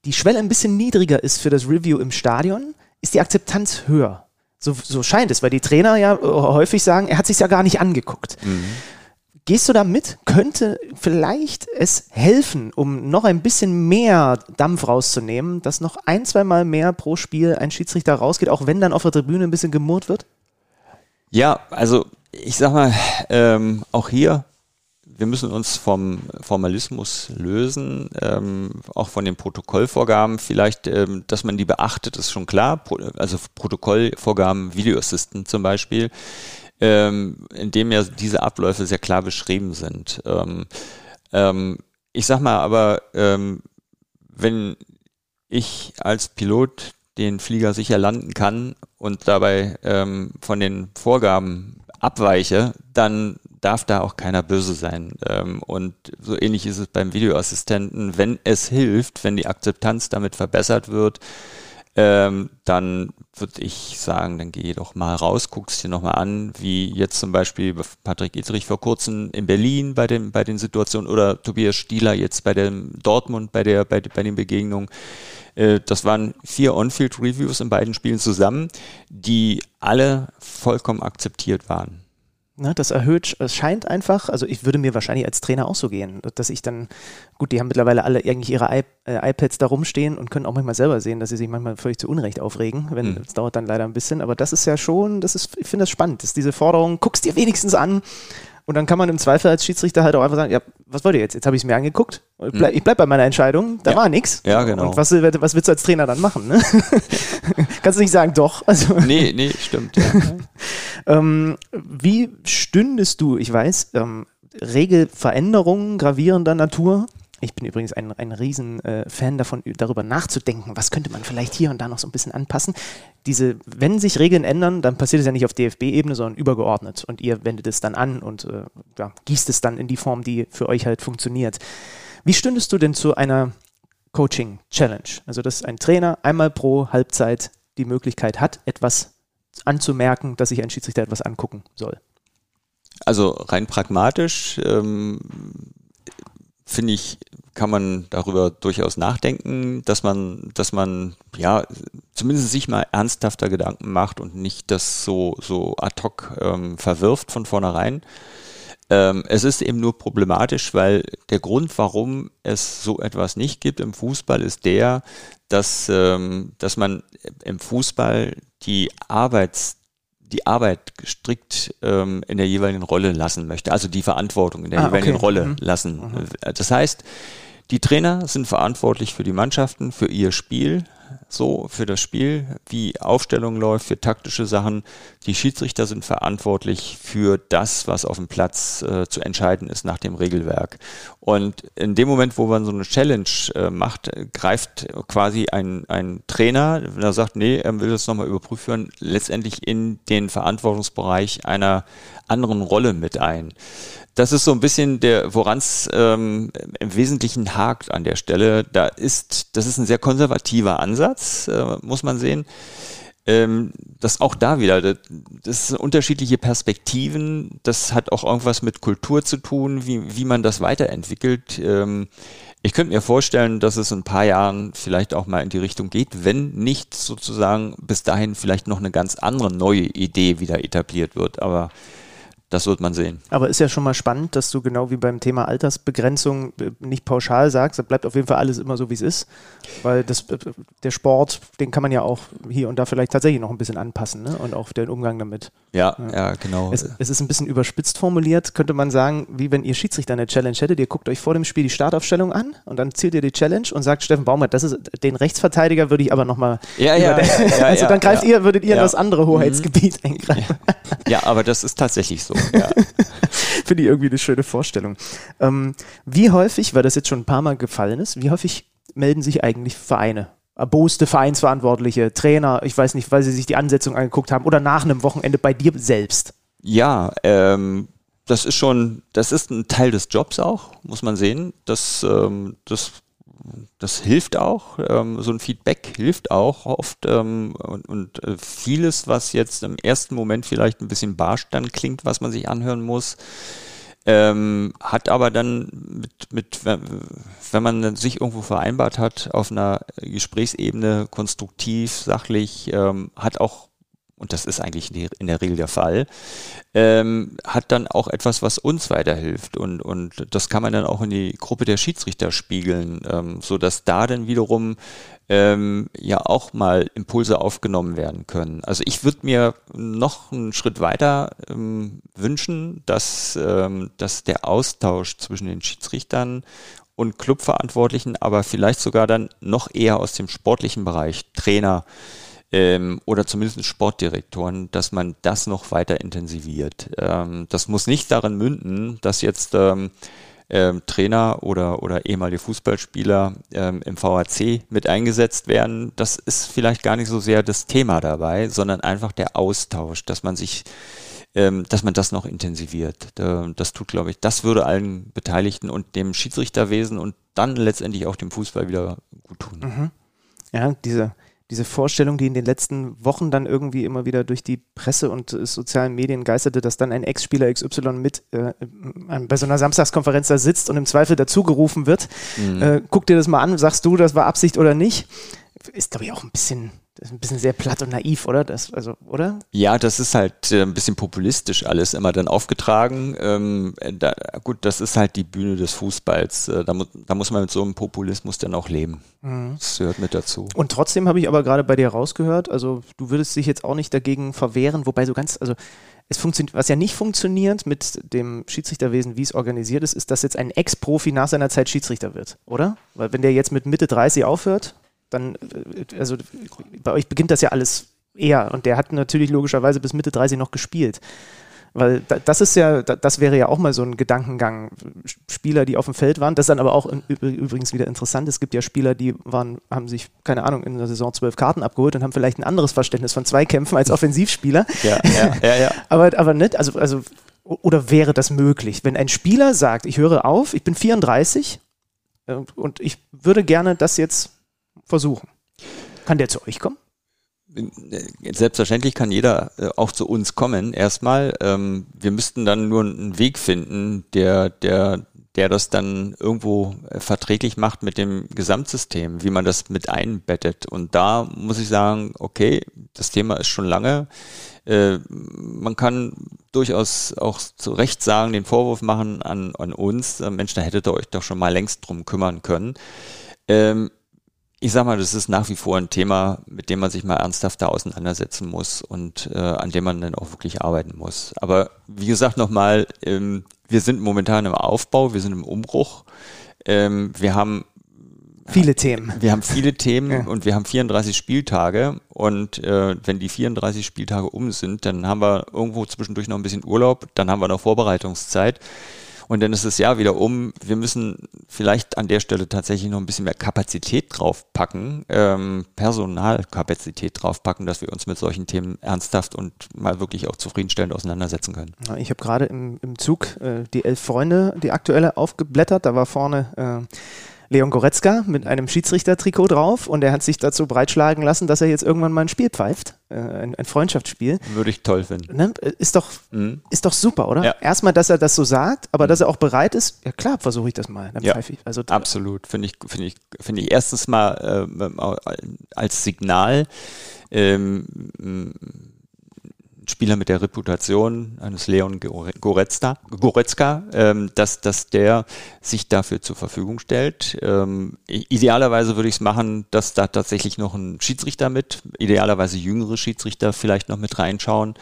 die Schwelle ein bisschen niedriger ist für das Review im Stadion, ist die Akzeptanz höher. So, so scheint es, weil die Trainer ja äh, häufig sagen, er hat sich ja gar nicht angeguckt. Mhm. Gehst du da mit? Könnte vielleicht es helfen, um noch ein bisschen mehr Dampf rauszunehmen, dass noch ein, zwei Mal mehr pro Spiel ein Schiedsrichter rausgeht, auch wenn dann auf der Tribüne ein bisschen gemurrt wird? Ja, also ich sag mal, ähm, auch hier wir müssen uns vom Formalismus lösen, ähm, auch von den Protokollvorgaben. Vielleicht, ähm, dass man die beachtet, ist schon klar. Pro, also Protokollvorgaben, Video Assistant zum Beispiel, ähm, in dem ja diese Abläufe sehr klar beschrieben sind. Ähm, ähm, ich sag mal aber, ähm, wenn ich als Pilot den Flieger sicher landen kann und dabei von den Vorgaben abweiche, dann darf da auch keiner böse sein. Ähm, und so ähnlich ist es beim Videoassistenten. Wenn es hilft, wenn die Akzeptanz damit verbessert wird, ähm, dann würde ich sagen, dann geh doch mal raus, guck's dir nochmal an, wie jetzt zum Beispiel Patrick Ittrich vor kurzem in Berlin bei, dem, bei den Situationen oder Tobias Stieler jetzt bei dem Dortmund bei, der, bei, bei den Begegnungen. Äh, das waren vier On-Field-Reviews in beiden Spielen zusammen, die alle vollkommen akzeptiert waren. Ne, das erhöht, es scheint einfach, also ich würde mir wahrscheinlich als Trainer auch so gehen, dass ich dann, gut, die haben mittlerweile alle eigentlich ihre I äh, iPads da rumstehen und können auch manchmal selber sehen, dass sie sich manchmal völlig zu Unrecht aufregen. Wenn, mhm. Das dauert dann leider ein bisschen, aber das ist ja schon, das ist, ich finde das spannend, dass diese Forderung, guckst dir wenigstens an, und dann kann man im Zweifel als Schiedsrichter halt auch einfach sagen, ja, was wollt ihr jetzt? Jetzt habe ich es mir angeguckt. Ich bleib, ich bleib bei meiner Entscheidung. Da ja. war nichts. Ja, genau. Und was, was willst du als Trainer dann machen? Ne? Kannst du nicht sagen, doch. Also, nee, nee, stimmt. Ja. ähm, wie stündest du, ich weiß, ähm, Regelveränderungen gravierender Natur ich bin übrigens ein, ein riesen äh, davon, darüber nachzudenken, was könnte man vielleicht hier und da noch so ein bisschen anpassen. Diese, wenn sich Regeln ändern, dann passiert es ja nicht auf DFB-Ebene, sondern übergeordnet. Und ihr wendet es dann an und äh, ja, gießt es dann in die Form, die für euch halt funktioniert. Wie stündest du denn zu einer Coaching-Challenge? Also, dass ein Trainer einmal pro Halbzeit die Möglichkeit hat, etwas anzumerken, dass sich ein Schiedsrichter etwas angucken soll. Also rein pragmatisch ähm, finde ich, kann man darüber durchaus nachdenken, dass man, dass man ja zumindest sich mal ernsthafter Gedanken macht und nicht das so, so ad hoc ähm, verwirft von vornherein. Ähm, es ist eben nur problematisch, weil der Grund, warum es so etwas nicht gibt im Fußball, ist der, dass, ähm, dass man im Fußball die Arbeits die Arbeit strikt ähm, in der jeweiligen Rolle lassen möchte, also die Verantwortung in der ah, jeweiligen okay. Rolle mhm. lassen. Mhm. Das heißt, die Trainer sind verantwortlich für die Mannschaften, für ihr Spiel. So für das Spiel, wie Aufstellung läuft, für taktische Sachen. Die Schiedsrichter sind verantwortlich für das, was auf dem Platz äh, zu entscheiden ist nach dem Regelwerk. Und in dem Moment, wo man so eine Challenge äh, macht, greift quasi ein, ein Trainer, wenn er sagt, nee, er will das nochmal überprüfen, letztendlich in den Verantwortungsbereich einer anderen Rolle mit ein das ist so ein bisschen der, woran es ähm, im Wesentlichen hakt an der Stelle. Da ist, das ist ein sehr konservativer Ansatz, äh, muss man sehen. Ähm, das auch da wieder, das, das sind unterschiedliche Perspektiven. Das hat auch irgendwas mit Kultur zu tun, wie, wie man das weiterentwickelt. Ähm, ich könnte mir vorstellen, dass es in ein paar Jahren vielleicht auch mal in die Richtung geht, wenn nicht sozusagen bis dahin vielleicht noch eine ganz andere neue Idee wieder etabliert wird. Aber das wird man sehen. Aber ist ja schon mal spannend, dass du genau wie beim Thema Altersbegrenzung äh, nicht pauschal sagst, da bleibt auf jeden Fall alles immer so, wie es ist. Weil das, äh, der Sport, den kann man ja auch hier und da vielleicht tatsächlich noch ein bisschen anpassen ne? und auch den Umgang damit. Ja, ja, ja genau. Es, es, ist ein bisschen überspitzt formuliert, könnte man sagen, wie wenn ihr Schiedsrichter eine Challenge hättet, ihr guckt euch vor dem Spiel die Startaufstellung an und dann zielt ihr die Challenge und sagt Steffen Baumert, das ist den Rechtsverteidiger würde ich aber nochmal ja, ja, ja, Also dann greift ihr, würdet ihr in das andere Hoheitsgebiet mhm. eingreifen. Ja, aber das ist tatsächlich so. Ja. Finde ich irgendwie eine schöne Vorstellung. Ähm, wie häufig, weil das jetzt schon ein paar Mal gefallen ist, wie häufig melden sich eigentlich Vereine? Erboste Vereinsverantwortliche, Trainer, ich weiß nicht, weil sie sich die Ansetzung angeguckt haben oder nach einem Wochenende bei dir selbst? Ja, ähm, das ist schon, das ist ein Teil des Jobs auch, muss man sehen. Das, ähm, das das hilft auch, ähm, so ein Feedback hilft auch oft ähm, und, und äh, vieles, was jetzt im ersten Moment vielleicht ein bisschen barsch dann klingt, was man sich anhören muss, ähm, hat aber dann mit, mit, wenn man sich irgendwo vereinbart hat, auf einer Gesprächsebene konstruktiv, sachlich, ähm, hat auch und das ist eigentlich in der Regel der Fall, ähm, hat dann auch etwas, was uns weiterhilft. Und, und das kann man dann auch in die Gruppe der Schiedsrichter spiegeln, ähm, so dass da dann wiederum ähm, ja auch mal Impulse aufgenommen werden können. Also ich würde mir noch einen Schritt weiter ähm, wünschen, dass, ähm, dass der Austausch zwischen den Schiedsrichtern und Clubverantwortlichen, aber vielleicht sogar dann noch eher aus dem sportlichen Bereich, Trainer, ähm, oder zumindest Sportdirektoren, dass man das noch weiter intensiviert. Ähm, das muss nicht darin münden, dass jetzt ähm, ähm, Trainer oder, oder ehemalige Fußballspieler ähm, im VHC mit eingesetzt werden. Das ist vielleicht gar nicht so sehr das Thema dabei, sondern einfach der Austausch, dass man sich ähm, dass man das noch intensiviert. Das tut, glaube ich, das würde allen Beteiligten und dem Schiedsrichterwesen und dann letztendlich auch dem Fußball wieder gut tun. Mhm. Ja, diese, diese Vorstellung, die in den letzten Wochen dann irgendwie immer wieder durch die Presse und äh, sozialen Medien geisterte, dass dann ein Ex-Spieler XY mit äh, bei so einer Samstagskonferenz da sitzt und im Zweifel dazugerufen wird. Mhm. Äh, guck dir das mal an, sagst du, das war Absicht oder nicht? Ist, glaube ich, auch ein bisschen das ist ein bisschen sehr platt und naiv, oder? Das, also, oder? Ja, das ist halt äh, ein bisschen populistisch alles immer dann aufgetragen. Ähm, da, gut, das ist halt die Bühne des Fußballs. Äh, da, mu da muss man mit so einem Populismus dann auch leben. Mhm. Das gehört mit dazu. Und trotzdem habe ich aber gerade bei dir rausgehört, also du würdest dich jetzt auch nicht dagegen verwehren, wobei so ganz, also es funktioniert, was ja nicht funktioniert mit dem Schiedsrichterwesen, wie es organisiert ist, ist, dass jetzt ein Ex-Profi nach seiner Zeit Schiedsrichter wird, oder? Weil wenn der jetzt mit Mitte 30 aufhört, dann, äh, also bei euch beginnt das ja alles eher und der hat natürlich logischerweise bis Mitte 30 noch gespielt. Weil das ist ja, das wäre ja auch mal so ein Gedankengang. Spieler, die auf dem Feld waren, das ist dann aber auch übrigens wieder interessant. Es gibt ja Spieler, die waren, haben sich, keine Ahnung, in der Saison zwölf Karten abgeholt und haben vielleicht ein anderes Verständnis von Zweikämpfen als Offensivspieler. Ja, ja, ja, ja. aber, aber nicht, also, also, oder wäre das möglich? Wenn ein Spieler sagt, ich höre auf, ich bin 34 äh, und ich würde gerne das jetzt versuchen. Kann der zu euch kommen? Selbstverständlich kann jeder äh, auch zu uns kommen. Erstmal, ähm, wir müssten dann nur einen Weg finden, der, der, der das dann irgendwo äh, verträglich macht mit dem Gesamtsystem, wie man das mit einbettet. Und da muss ich sagen, okay, das Thema ist schon lange. Äh, man kann durchaus auch zu Recht sagen, den Vorwurf machen an, an uns, Mensch, da hättet ihr euch doch schon mal längst drum kümmern können. Ähm, ich sag mal, das ist nach wie vor ein Thema, mit dem man sich mal ernsthafter auseinandersetzen muss und äh, an dem man dann auch wirklich arbeiten muss. Aber wie gesagt nochmal, ähm, wir sind momentan im Aufbau, wir sind im Umbruch. Ähm, wir haben Viele Themen. Wir haben viele Themen ja. und wir haben 34 Spieltage und äh, wenn die 34 Spieltage um sind, dann haben wir irgendwo zwischendurch noch ein bisschen Urlaub, dann haben wir noch Vorbereitungszeit. Und dann ist das Jahr wieder um. Wir müssen vielleicht an der Stelle tatsächlich noch ein bisschen mehr Kapazität draufpacken, ähm, Personalkapazität draufpacken, dass wir uns mit solchen Themen ernsthaft und mal wirklich auch zufriedenstellend auseinandersetzen können. Ich habe gerade im, im Zug äh, die Elf Freunde, die aktuelle, aufgeblättert. Da war vorne äh, Leon Goretzka mit einem Schiedsrichtertrikot drauf und er hat sich dazu breitschlagen lassen, dass er jetzt irgendwann mal ein Spiel pfeift, äh, ein, ein, Freundschaftsspiel. Würde ich toll finden. Ne? Ist, doch, mhm. ist doch super, oder? Ja. Erstmal, dass er das so sagt, aber mhm. dass er auch bereit ist, ja klar, versuche ich das mal. Dann ja, ich. Also, absolut. Finde ich, finde ich, finde ich erstens mal äh, als Signal, ähm, Spieler mit der Reputation eines Leon Goretzka, Goretzka ähm, dass, dass der sich dafür zur Verfügung stellt. Ähm, idealerweise würde ich es machen, dass da tatsächlich noch ein Schiedsrichter mit, idealerweise jüngere Schiedsrichter vielleicht noch mit reinschauen,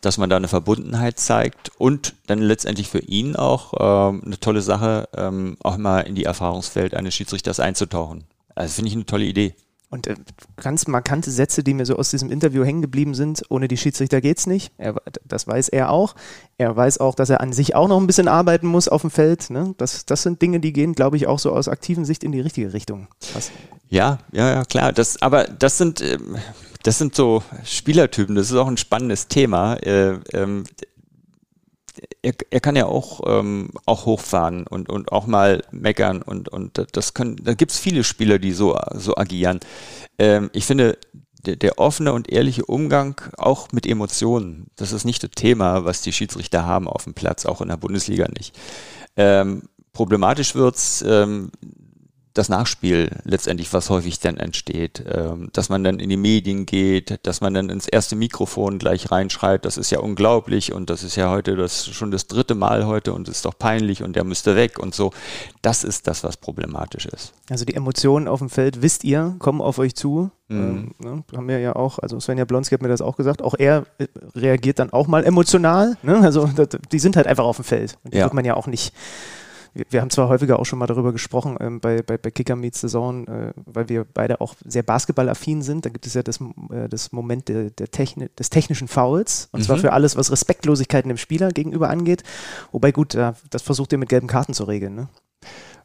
dass man da eine Verbundenheit zeigt und dann letztendlich für ihn auch ähm, eine tolle Sache, ähm, auch mal in die Erfahrungswelt eines Schiedsrichters einzutauchen. Also finde ich eine tolle Idee. Und äh, ganz markante Sätze, die mir so aus diesem Interview hängen geblieben sind, ohne die Schiedsrichter geht's nicht. Er, das weiß er auch. Er weiß auch, dass er an sich auch noch ein bisschen arbeiten muss auf dem Feld. Ne? Das, das sind Dinge, die gehen, glaube ich, auch so aus aktiven Sicht in die richtige Richtung. Was? Ja, ja, ja, klar. Das, aber das sind, ähm, das sind so Spielertypen. Das ist auch ein spannendes Thema. Er, er kann ja auch, ähm, auch hochfahren und, und auch mal meckern und, und das können, da gibt es viele Spieler, die so, so agieren. Ähm, ich finde, der, der offene und ehrliche Umgang auch mit Emotionen, das ist nicht das Thema, was die Schiedsrichter haben auf dem Platz, auch in der Bundesliga nicht. Ähm, problematisch wird's, ähm, das Nachspiel letztendlich, was häufig dann entsteht, ähm, dass man dann in die Medien geht, dass man dann ins erste Mikrofon gleich reinschreit, das ist ja unglaublich und das ist ja heute das schon das dritte Mal heute und ist doch peinlich und der müsste weg und so. Das ist das, was problematisch ist. Also die Emotionen auf dem Feld, wisst ihr, kommen auf euch zu. Mhm. Ähm, ne, haben wir ja auch, also Svenja Blonski hat mir das auch gesagt, auch er äh, reagiert dann auch mal emotional. Ne? Also die sind halt einfach auf dem Feld. Die ja. wird man ja auch nicht wir, haben zwar häufiger auch schon mal darüber gesprochen ähm, bei, bei, bei Kicker Meets the Zone, äh, weil wir beide auch sehr basketballaffin sind. Da gibt es ja das, äh, das Moment der, der Techni des technischen Fouls und mhm. zwar für alles, was Respektlosigkeiten dem Spieler gegenüber angeht. Wobei gut, äh, das versucht ihr mit gelben Karten zu regeln. Ne?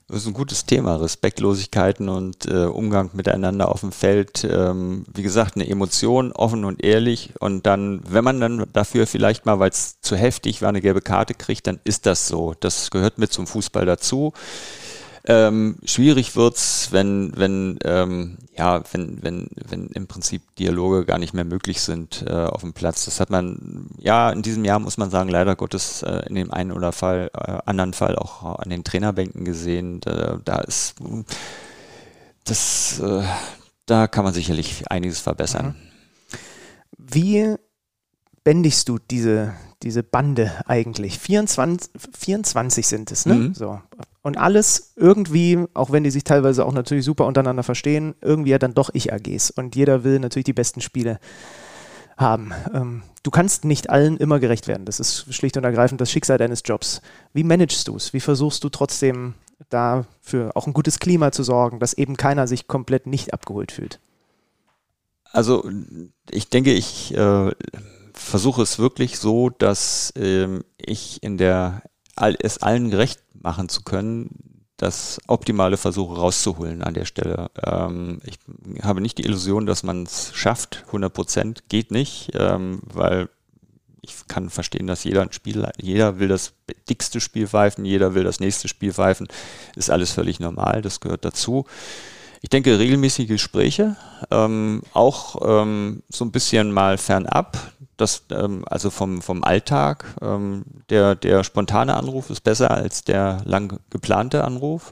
Das ist ein gutes Thema, Respektlosigkeiten und äh, Umgang miteinander auf dem Feld. Ähm, wie gesagt, eine Emotion, offen und ehrlich. Und dann, wenn man dann dafür vielleicht mal, weil es zu heftig war, eine gelbe Karte kriegt, dann ist das so. Das gehört mit zum Fußball dazu. Ähm, schwierig wird's, wenn, wenn, ähm, ja, wenn, wenn, wenn im Prinzip Dialoge gar nicht mehr möglich sind äh, auf dem Platz. Das hat man, ja, in diesem Jahr muss man sagen, leider Gottes äh, in dem einen oder Fall, äh, anderen Fall auch an den Trainerbänken gesehen. Da, da ist das, äh, da kann man sicherlich einiges verbessern. Mhm. Wie bändigst du diese, diese Bande eigentlich? 24, 24 sind es, ne? Mhm. So. Und alles irgendwie, auch wenn die sich teilweise auch natürlich super untereinander verstehen, irgendwie ja dann doch Ich-AGs. Und jeder will natürlich die besten Spiele haben. Ähm, du kannst nicht allen immer gerecht werden. Das ist schlicht und ergreifend das Schicksal deines Jobs. Wie managst du es? Wie versuchst du trotzdem da für auch ein gutes Klima zu sorgen, dass eben keiner sich komplett nicht abgeholt fühlt? Also ich denke, ich äh, versuche es wirklich so, dass ähm, ich in der es allen gerecht machen zu können, das optimale Versuche rauszuholen an der Stelle. Ähm, ich habe nicht die Illusion, dass man es schafft. 100 Prozent geht nicht, ähm, weil ich kann verstehen, dass jeder ein Spiel, jeder will das dickste Spiel pfeifen, jeder will das nächste Spiel pfeifen. Ist alles völlig normal, das gehört dazu. Ich denke, regelmäßige Gespräche, ähm, auch ähm, so ein bisschen mal fernab, das, ähm, also vom, vom Alltag. Ähm, der, der spontane Anruf ist besser als der lang geplante Anruf.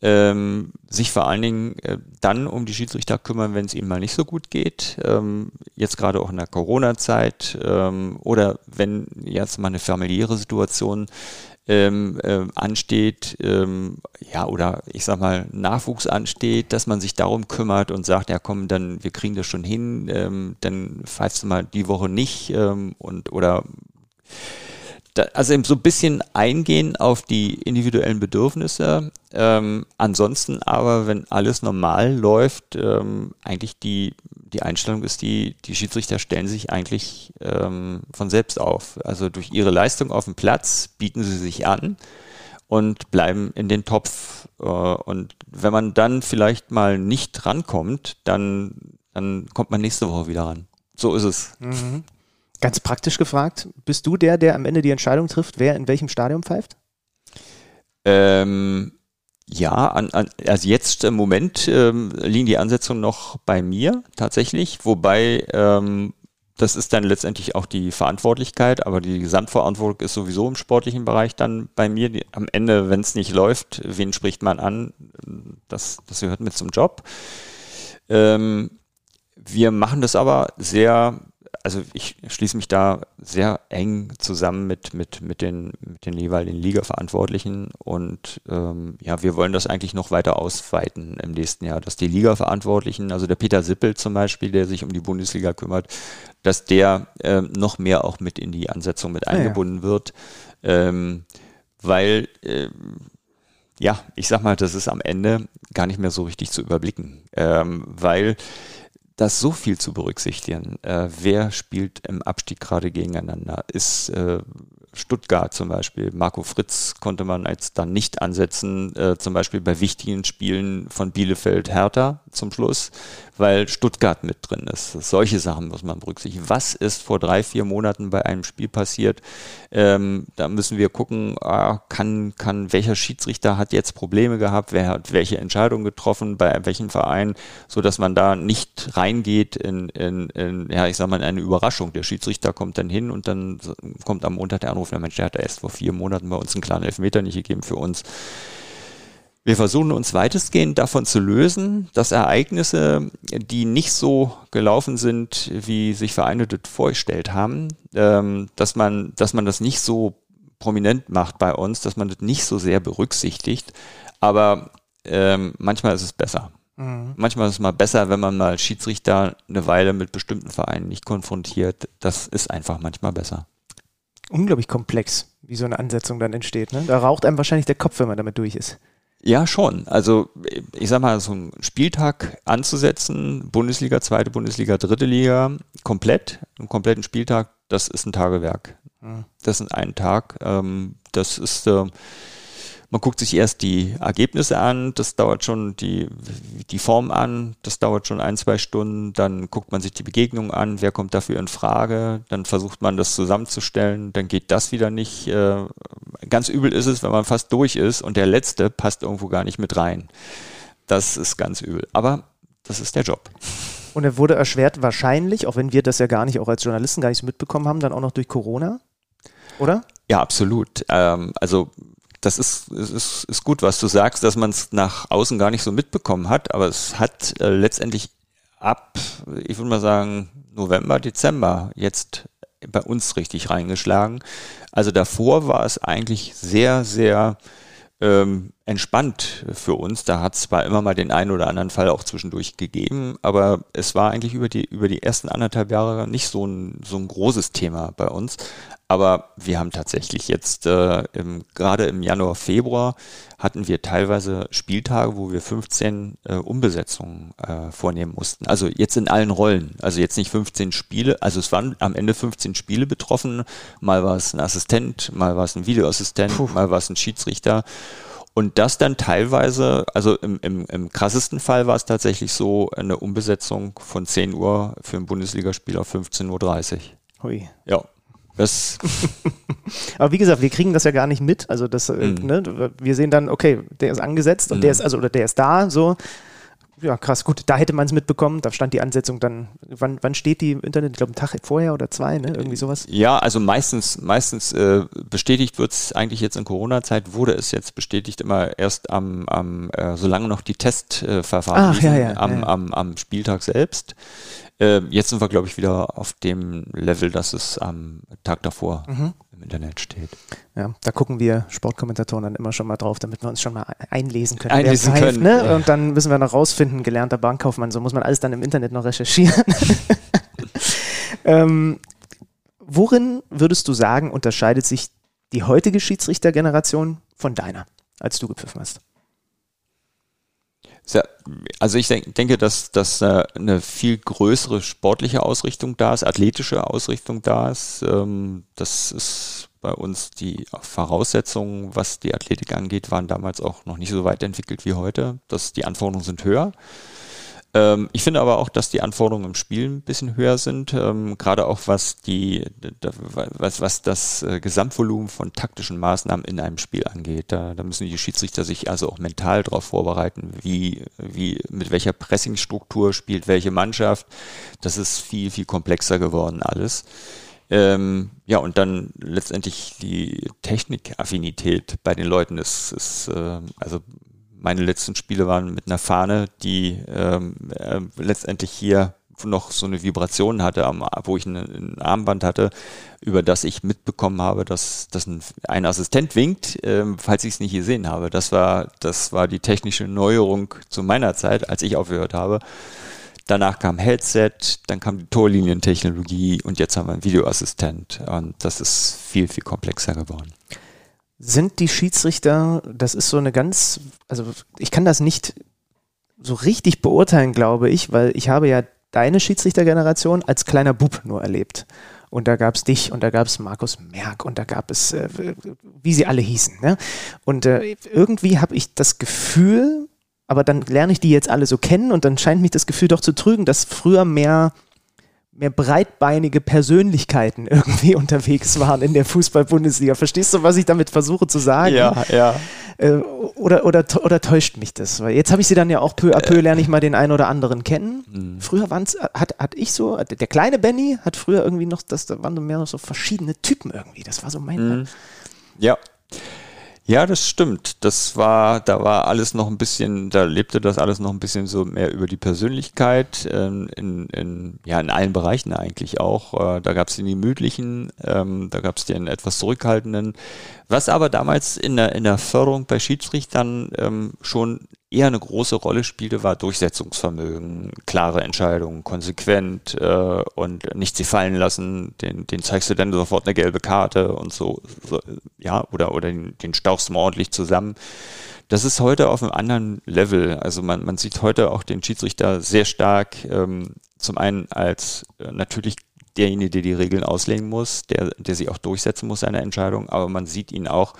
Ähm, sich vor allen Dingen äh, dann um die Schiedsrichter kümmern, wenn es ihnen mal nicht so gut geht. Ähm, jetzt gerade auch in der Corona-Zeit ähm, oder wenn jetzt mal eine familiäre Situation ähm, äh, ansteht, ähm, ja, oder ich sag mal, Nachwuchs ansteht, dass man sich darum kümmert und sagt, ja komm, dann wir kriegen das schon hin, ähm, dann pfeifst du mal die Woche nicht ähm, und oder da, also eben so ein bisschen eingehen auf die individuellen Bedürfnisse. Ähm, ansonsten aber, wenn alles normal läuft, ähm, eigentlich die, die Einstellung ist die, die Schiedsrichter stellen sich eigentlich ähm, von selbst auf. Also durch ihre Leistung auf dem Platz bieten sie sich an und bleiben in den Topf. Äh, und wenn man dann vielleicht mal nicht rankommt, dann, dann kommt man nächste Woche wieder ran. So ist es. Mhm. Ganz praktisch gefragt, bist du der, der am Ende die Entscheidung trifft, wer in welchem Stadion pfeift? Ähm, ja, an, an, also jetzt im Moment ähm, liegen die Ansetzungen noch bei mir tatsächlich, wobei ähm, das ist dann letztendlich auch die Verantwortlichkeit, aber die Gesamtverantwortung ist sowieso im sportlichen Bereich dann bei mir. Die, am Ende, wenn es nicht läuft, wen spricht man an? Das, das gehört mit zum Job. Ähm, wir machen das aber sehr also ich schließe mich da sehr eng zusammen mit, mit, mit, den, mit den jeweiligen Liga-Verantwortlichen und ähm, ja, wir wollen das eigentlich noch weiter ausweiten im nächsten Jahr, dass die Liga-Verantwortlichen, also der Peter Sippel zum Beispiel, der sich um die Bundesliga kümmert, dass der äh, noch mehr auch mit in die Ansetzung mit eingebunden ja, ja. wird, ähm, weil äh, ja, ich sag mal, das ist am Ende gar nicht mehr so richtig zu überblicken, ähm, weil das so viel zu berücksichtigen. Äh, wer spielt im Abstieg gerade gegeneinander? Ist äh, Stuttgart zum Beispiel, Marco Fritz konnte man jetzt dann nicht ansetzen, äh, zum Beispiel bei wichtigen Spielen von Bielefeld Hertha zum Schluss, weil Stuttgart mit drin ist. Solche Sachen muss man berücksichtigen. Was ist vor drei, vier Monaten bei einem Spiel passiert? Ähm, da müssen wir gucken, ah, kann, kann, welcher Schiedsrichter hat jetzt Probleme gehabt, wer hat welche Entscheidung getroffen, bei welchem Verein, so dass man da nicht reingeht in, in, in ja, ich sag mal, in eine Überraschung. Der Schiedsrichter kommt dann hin und dann kommt am Montag der Anruf, der Mensch, der hat erst vor vier Monaten bei uns einen klaren Elfmeter nicht gegeben für uns. Wir versuchen uns weitestgehend davon zu lösen, dass Ereignisse, die nicht so gelaufen sind, wie sich Vereine das vorgestellt haben, ähm, dass man, dass man das nicht so prominent macht bei uns, dass man das nicht so sehr berücksichtigt. Aber ähm, manchmal ist es besser. Mhm. Manchmal ist es mal besser, wenn man mal Schiedsrichter eine Weile mit bestimmten Vereinen nicht konfrontiert. Das ist einfach manchmal besser. Unglaublich komplex, wie so eine Ansetzung dann entsteht. Ne? Da raucht einem wahrscheinlich der Kopf, wenn man damit durch ist. Ja, schon. Also ich sag mal, so einen Spieltag anzusetzen, Bundesliga, zweite Bundesliga, dritte Liga, komplett, einen kompletten Spieltag, das ist ein Tagewerk. Mhm. Das ist ein Tag. Ähm, das ist äh, man guckt sich erst die Ergebnisse an, das dauert schon die, die Form an, das dauert schon ein, zwei Stunden, dann guckt man sich die Begegnung an, wer kommt dafür in Frage, dann versucht man das zusammenzustellen, dann geht das wieder nicht. Äh, ganz übel ist es, wenn man fast durch ist und der letzte passt irgendwo gar nicht mit rein. Das ist ganz übel. Aber das ist der Job. Und er wurde erschwert wahrscheinlich, auch wenn wir das ja gar nicht, auch als Journalisten gar nicht so mitbekommen haben, dann auch noch durch Corona, oder? Ja, absolut. Ähm, also das ist, ist, ist gut, was du sagst, dass man es nach außen gar nicht so mitbekommen hat, aber es hat äh, letztendlich ab, ich würde mal sagen, November, Dezember jetzt bei uns richtig reingeschlagen. Also davor war es eigentlich sehr, sehr ähm, entspannt für uns. Da hat es zwar immer mal den einen oder anderen Fall auch zwischendurch gegeben, aber es war eigentlich über die, über die ersten anderthalb Jahre nicht so ein, so ein großes Thema bei uns. Aber wir haben tatsächlich jetzt äh, im, gerade im Januar, Februar hatten wir teilweise Spieltage, wo wir 15 äh, Umbesetzungen äh, vornehmen mussten. Also jetzt in allen Rollen. Also jetzt nicht 15 Spiele. Also es waren am Ende 15 Spiele betroffen. Mal war es ein Assistent, mal war es ein Videoassistent, Puh. mal war es ein Schiedsrichter. Und das dann teilweise, also im, im, im krassesten Fall war es tatsächlich so eine Umbesetzung von 10 Uhr für ein Bundesligaspiel auf 15.30 Uhr. Hui. Ja. Das Aber wie gesagt, wir kriegen das ja gar nicht mit. Also das, mhm. ne, wir sehen dann, okay, der ist angesetzt und mhm. der ist, also oder der ist da, so. Ja, krass, gut, da hätte man es mitbekommen, da stand die Ansetzung dann, wann, wann steht die im Internet? Ich glaube, einen Tag vorher oder zwei, ne? Irgendwie sowas? Ja, also meistens, meistens äh, bestätigt wird es eigentlich jetzt in Corona-Zeit, wurde es jetzt bestätigt immer erst am, am äh, solange noch die Testverfahren äh, ja, ja, am, ja. Am, am Spieltag selbst. Äh, jetzt sind wir, glaube ich, wieder auf dem Level, dass es am Tag davor mhm. Im Internet steht. Ja, da gucken wir Sportkommentatoren dann immer schon mal drauf, damit wir uns schon mal einlesen können. Einlesen pfeift, können. Ne? Ja. Und dann müssen wir noch rausfinden, gelernter Bankkaufmann, so muss man alles dann im Internet noch recherchieren. ähm, worin würdest du sagen, unterscheidet sich die heutige Schiedsrichtergeneration von deiner, als du gepfiffen hast? Also ich denke, dass, dass eine viel größere sportliche Ausrichtung da ist, athletische Ausrichtung da ist. Ähm, das ist bei uns die Voraussetzungen, was die Athletik angeht, waren damals auch noch nicht so weit entwickelt wie heute. Das, die Anforderungen sind höher. Ähm, ich finde aber auch, dass die Anforderungen im Spiel ein bisschen höher sind, ähm, gerade auch was die, was, was das äh, Gesamtvolumen von taktischen Maßnahmen in einem Spiel angeht. Da, da müssen die Schiedsrichter sich also auch mental darauf vorbereiten, wie, wie, mit welcher Pressingstruktur spielt welche Mannschaft. Das ist viel, viel komplexer geworden alles. Ähm, ja, und dann letztendlich die Technikaffinität bei den Leuten ist, ist äh, also meine letzten Spiele waren mit einer Fahne, die ähm, äh, letztendlich hier noch so eine Vibration hatte, am, wo ich ein, Armband hatte, über das ich mitbekommen habe, dass, dass ein, ein Assistent winkt, ähm, falls ich es nicht gesehen habe. Das war, das war die technische Neuerung zu meiner Zeit, als ich aufgehört habe. Danach kam Headset, dann kam die Torlinientechnologie und jetzt haben wir einen Videoassistent. Und das ist viel, viel komplexer geworden. Sind die Schiedsrichter, das ist so eine ganz, also ich kann das nicht so richtig beurteilen, glaube ich, weil ich habe ja deine Schiedsrichtergeneration als kleiner Bub nur erlebt. Und da gab es dich und da gab es Markus Merck und da gab es, äh, wie sie alle hießen. Ne? Und äh, irgendwie habe ich das Gefühl, aber dann lerne ich die jetzt alle so kennen und dann scheint mich das Gefühl doch zu trügen, dass früher mehr mehr breitbeinige Persönlichkeiten irgendwie unterwegs waren in der Fußball-Bundesliga. Verstehst du, was ich damit versuche zu sagen? Ja, ja. Äh, oder, oder, oder täuscht mich das? Weil jetzt habe ich sie dann ja auch peu à peu, äh. lerne ich mal den einen oder anderen kennen. Mhm. Früher waren es, hat, hat ich so, der kleine Benny hat früher irgendwie noch, das, da waren mehr noch so verschiedene Typen irgendwie. Das war so mein. Mhm. Ja. Ja, das stimmt. Das war, da war alles noch ein bisschen, da lebte das alles noch ein bisschen so mehr über die Persönlichkeit, ähm, in, in, ja, in allen Bereichen eigentlich auch. Äh, da gab es den gemütlichen, ähm, da gab es den etwas zurückhaltenden. Was aber damals in der, in der Förderung bei Schiedsrichtern ähm, schon eher eine große Rolle spielte, war Durchsetzungsvermögen, klare Entscheidungen, konsequent äh, und nicht sie fallen lassen, den, den zeigst du dann sofort eine gelbe Karte und so, so ja, oder, oder den, den stauchst du mal ordentlich zusammen. Das ist heute auf einem anderen Level. Also man, man sieht heute auch den Schiedsrichter sehr stark ähm, zum einen als äh, natürlich derjenige, der die Regeln auslegen muss, der, der sich auch durchsetzen muss, seine Entscheidung, aber man sieht ihn auch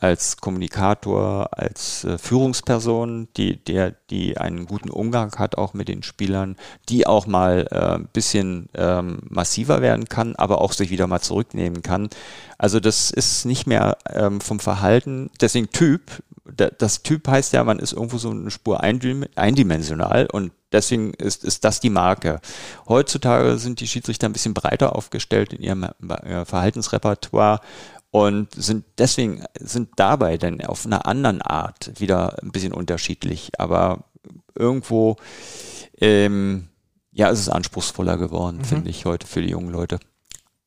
als Kommunikator, als äh, Führungsperson, die, der, die einen guten Umgang hat auch mit den Spielern, die auch mal äh, ein bisschen ähm, massiver werden kann, aber auch sich wieder mal zurücknehmen kann. Also das ist nicht mehr ähm, vom Verhalten, deswegen Typ, das Typ heißt ja, man ist irgendwo so eine Spur eindimensional und deswegen ist, ist das die Marke. Heutzutage sind die Schiedsrichter ein bisschen breiter aufgestellt in ihrem äh, Verhaltensrepertoire und sind deswegen sind dabei dann auf einer anderen Art wieder ein bisschen unterschiedlich, aber irgendwo ähm, ja, es ist anspruchsvoller geworden, mhm. finde ich heute für die jungen Leute.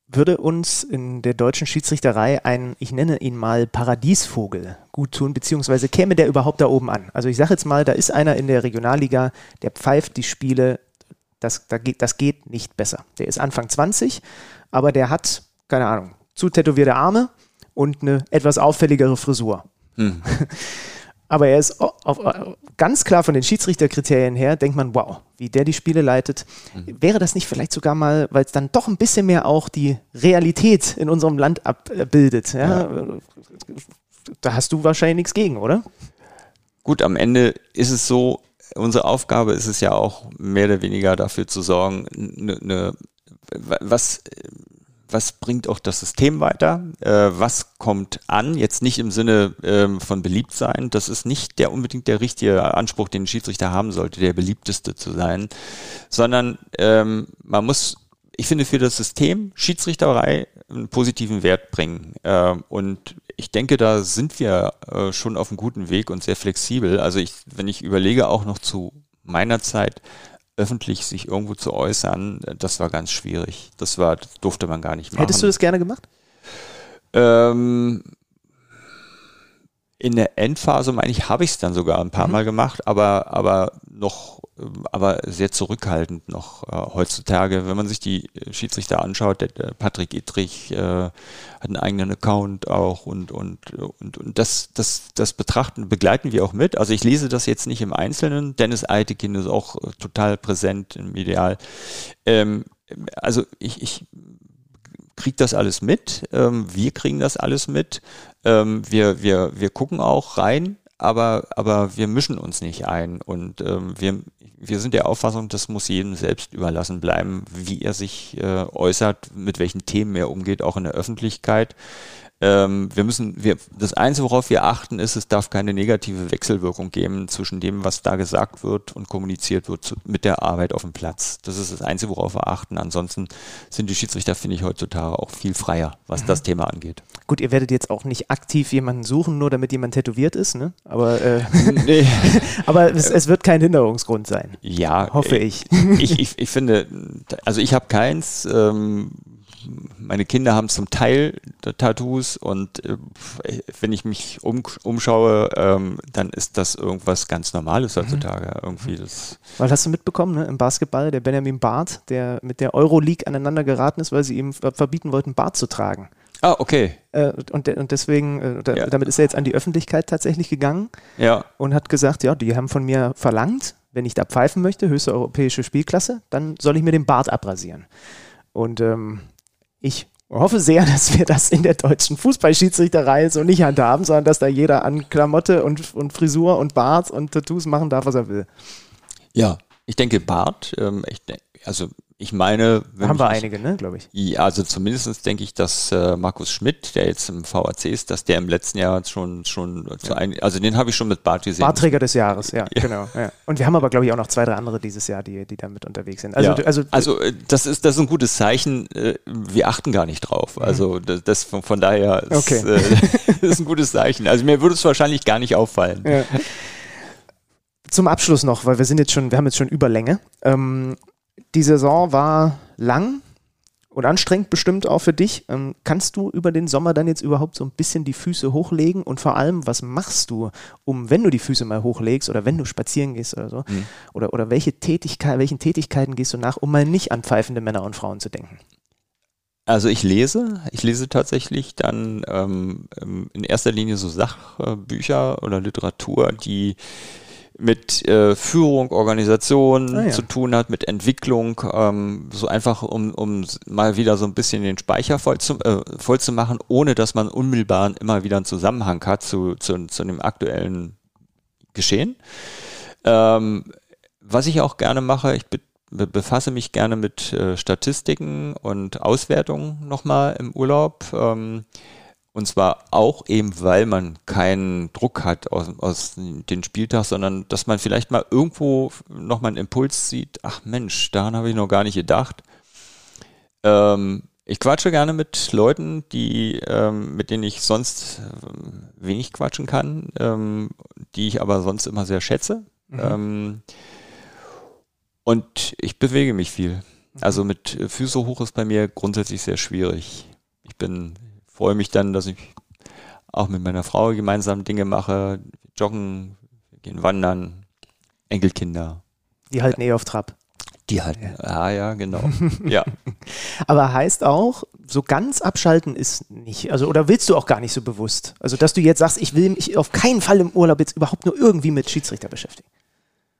Würde uns in der deutschen Schiedsrichterei ein, ich nenne ihn mal Paradiesvogel gut tun, beziehungsweise käme der überhaupt da oben an? Also ich sage jetzt mal, da ist einer in der Regionalliga, der pfeift die Spiele, das, da geht, das geht nicht besser. Der ist Anfang 20, aber der hat, keine Ahnung, zu tätowierte Arme und eine etwas auffälligere Frisur. Hm. Aber er ist auf, auf, ganz klar von den Schiedsrichterkriterien her, denkt man, wow, wie der die Spiele leitet. Mhm. Wäre das nicht vielleicht sogar mal, weil es dann doch ein bisschen mehr auch die Realität in unserem Land abbildet? Ja? Ja. Da hast du wahrscheinlich nichts gegen, oder? Gut, am Ende ist es so, unsere Aufgabe ist es ja auch mehr oder weniger dafür zu sorgen, ne, ne, was was bringt auch das System weiter, äh, was kommt an, jetzt nicht im Sinne ähm, von beliebt sein, das ist nicht der unbedingt der richtige Anspruch, den ein Schiedsrichter haben sollte, der beliebteste zu sein, sondern ähm, man muss, ich finde, für das System Schiedsrichterei einen positiven Wert bringen. Äh, und ich denke, da sind wir äh, schon auf einem guten Weg und sehr flexibel. Also ich, wenn ich überlege, auch noch zu meiner Zeit, öffentlich sich irgendwo zu äußern, das war ganz schwierig. Das war, das durfte man gar nicht machen. Hättest du das gerne gemacht? Ähm, in der Endphase, meine ich, habe ich es dann sogar ein paar mhm. Mal gemacht, aber, aber noch, aber sehr zurückhaltend noch äh, heutzutage. Wenn man sich die Schiedsrichter anschaut, der, der Patrick Ittrich äh, hat einen eigenen Account auch und, und, und, und das, das, das betrachten, begleiten wir auch mit. Also ich lese das jetzt nicht im Einzelnen. Dennis Eitekin ist auch äh, total präsent im Ideal. Ähm, also ich, ich kriege das alles mit, ähm, wir kriegen das alles mit, ähm, wir, wir, wir gucken auch rein, aber, aber wir mischen uns nicht ein und ähm, wir, wir sind der Auffassung, das muss jedem selbst überlassen bleiben, wie er sich äh, äußert, mit welchen Themen er umgeht, auch in der Öffentlichkeit. Ähm, wir müssen, wir, das Einzige, worauf wir achten, ist, es darf keine negative Wechselwirkung geben zwischen dem, was da gesagt wird und kommuniziert wird zu, mit der Arbeit auf dem Platz. Das ist das Einzige, worauf wir achten. Ansonsten sind die Schiedsrichter, finde ich, heutzutage auch viel freier, was mhm. das Thema angeht. Gut, ihr werdet jetzt auch nicht aktiv jemanden suchen, nur damit jemand tätowiert ist, ne? Aber, äh, nee. aber es, es, wird kein Hinderungsgrund sein. Ja, hoffe äh, ich. Ich, ich, ich finde, also ich habe keins. Ähm, meine Kinder haben zum Teil Tattoos und äh, wenn ich mich um, umschaue, ähm, dann ist das irgendwas ganz Normales mhm. heutzutage. Mhm. Irgendwie das weil hast du mitbekommen, ne, im Basketball, der Benjamin Barth, der mit der Euroleague aneinander geraten ist, weil sie ihm verbieten wollten, Bart zu tragen. Ah, okay. Äh, und, und deswegen, äh, da, ja. damit ist er jetzt an die Öffentlichkeit tatsächlich gegangen ja. und hat gesagt, ja, die haben von mir verlangt, wenn ich da pfeifen möchte, höchste europäische Spielklasse, dann soll ich mir den Bart abrasieren. Und ähm, ich hoffe sehr, dass wir das in der deutschen Fußballschiedsrichterei so nicht handhaben, sondern dass da jeder an Klamotte und, und Frisur und Bart und Tattoos machen darf, was er will. Ja, ich denke Bart, ähm, ich, also ich meine, haben wir einige, ne, glaube ich. Ja, also zumindest denke ich, dass äh, Markus Schmidt, der jetzt im VAC ist, dass der im letzten Jahr schon schon ja. zu ein, also den habe ich schon mit Bart gesehen. Bartträger des Jahres, ja, ja. genau. Ja. Und wir haben aber glaube ich auch noch zwei, drei andere dieses Jahr, die die da mit unterwegs sind. Also also, also äh, das ist das ist ein gutes Zeichen. Äh, wir achten gar nicht drauf. Mhm. Also das, das von, von daher ist, okay. äh, ist ein gutes Zeichen. Also mir würde es wahrscheinlich gar nicht auffallen. Zum Abschluss noch, weil wir sind jetzt schon, wir haben jetzt schon Überlänge. Ähm, die Saison war lang und anstrengend bestimmt auch für dich. Ähm, kannst du über den Sommer dann jetzt überhaupt so ein bisschen die Füße hochlegen? Und vor allem, was machst du, um, wenn du die Füße mal hochlegst oder wenn du spazieren gehst oder so? Mhm. Oder, oder welche Tätigkeit, welchen Tätigkeiten gehst du nach, um mal nicht an pfeifende Männer und Frauen zu denken? Also ich lese, ich lese tatsächlich dann ähm, ähm in erster Linie so Sachbücher oder Literatur, die mit äh, Führung, Organisation ah, ja. zu tun hat, mit Entwicklung, ähm, so einfach um, um mal wieder so ein bisschen den Speicher voll zu, äh, voll zu machen, ohne dass man unmittelbar immer wieder einen Zusammenhang hat zu, zu, zu dem aktuellen Geschehen. Ähm, was ich auch gerne mache, ich be befasse mich gerne mit äh, Statistiken und Auswertungen nochmal im Urlaub. Ähm, und zwar auch eben, weil man keinen Druck hat aus, aus den Spieltag, sondern dass man vielleicht mal irgendwo nochmal einen Impuls sieht, ach Mensch, daran habe ich noch gar nicht gedacht. Ähm, ich quatsche gerne mit Leuten, die, ähm, mit denen ich sonst äh, wenig quatschen kann, ähm, die ich aber sonst immer sehr schätze. Mhm. Ähm, und ich bewege mich viel. Also mit Füße hoch ist bei mir grundsätzlich sehr schwierig. Ich bin freue mich dann, dass ich auch mit meiner Frau gemeinsam Dinge mache, joggen, gehen wandern, Enkelkinder. Die halten eh auf Trab. Die halten, ja, ah, ja, genau. ja. Aber heißt auch, so ganz abschalten ist nicht, also oder willst du auch gar nicht so bewusst? Also, dass du jetzt sagst, ich will mich auf keinen Fall im Urlaub jetzt überhaupt nur irgendwie mit Schiedsrichter beschäftigen.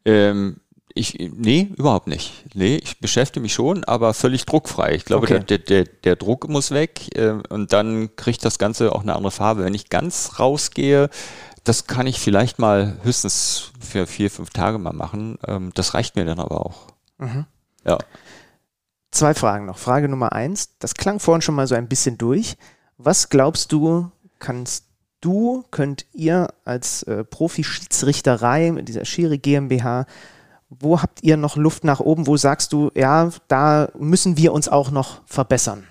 Ähm, ich, nee, überhaupt nicht. Nee, ich beschäftige mich schon, aber völlig druckfrei. Ich glaube, okay. der, der, der Druck muss weg äh, und dann kriegt das Ganze auch eine andere Farbe. Wenn ich ganz rausgehe, das kann ich vielleicht mal höchstens für vier, fünf Tage mal machen. Ähm, das reicht mir dann aber auch. Mhm. Ja. Zwei Fragen noch. Frage Nummer eins, das klang vorhin schon mal so ein bisschen durch. Was glaubst du, kannst du, könnt ihr als äh, Profi-Schiedsrichterei mit dieser Schiri GmbH wo habt ihr noch Luft nach oben? Wo sagst du, ja, da müssen wir uns auch noch verbessern?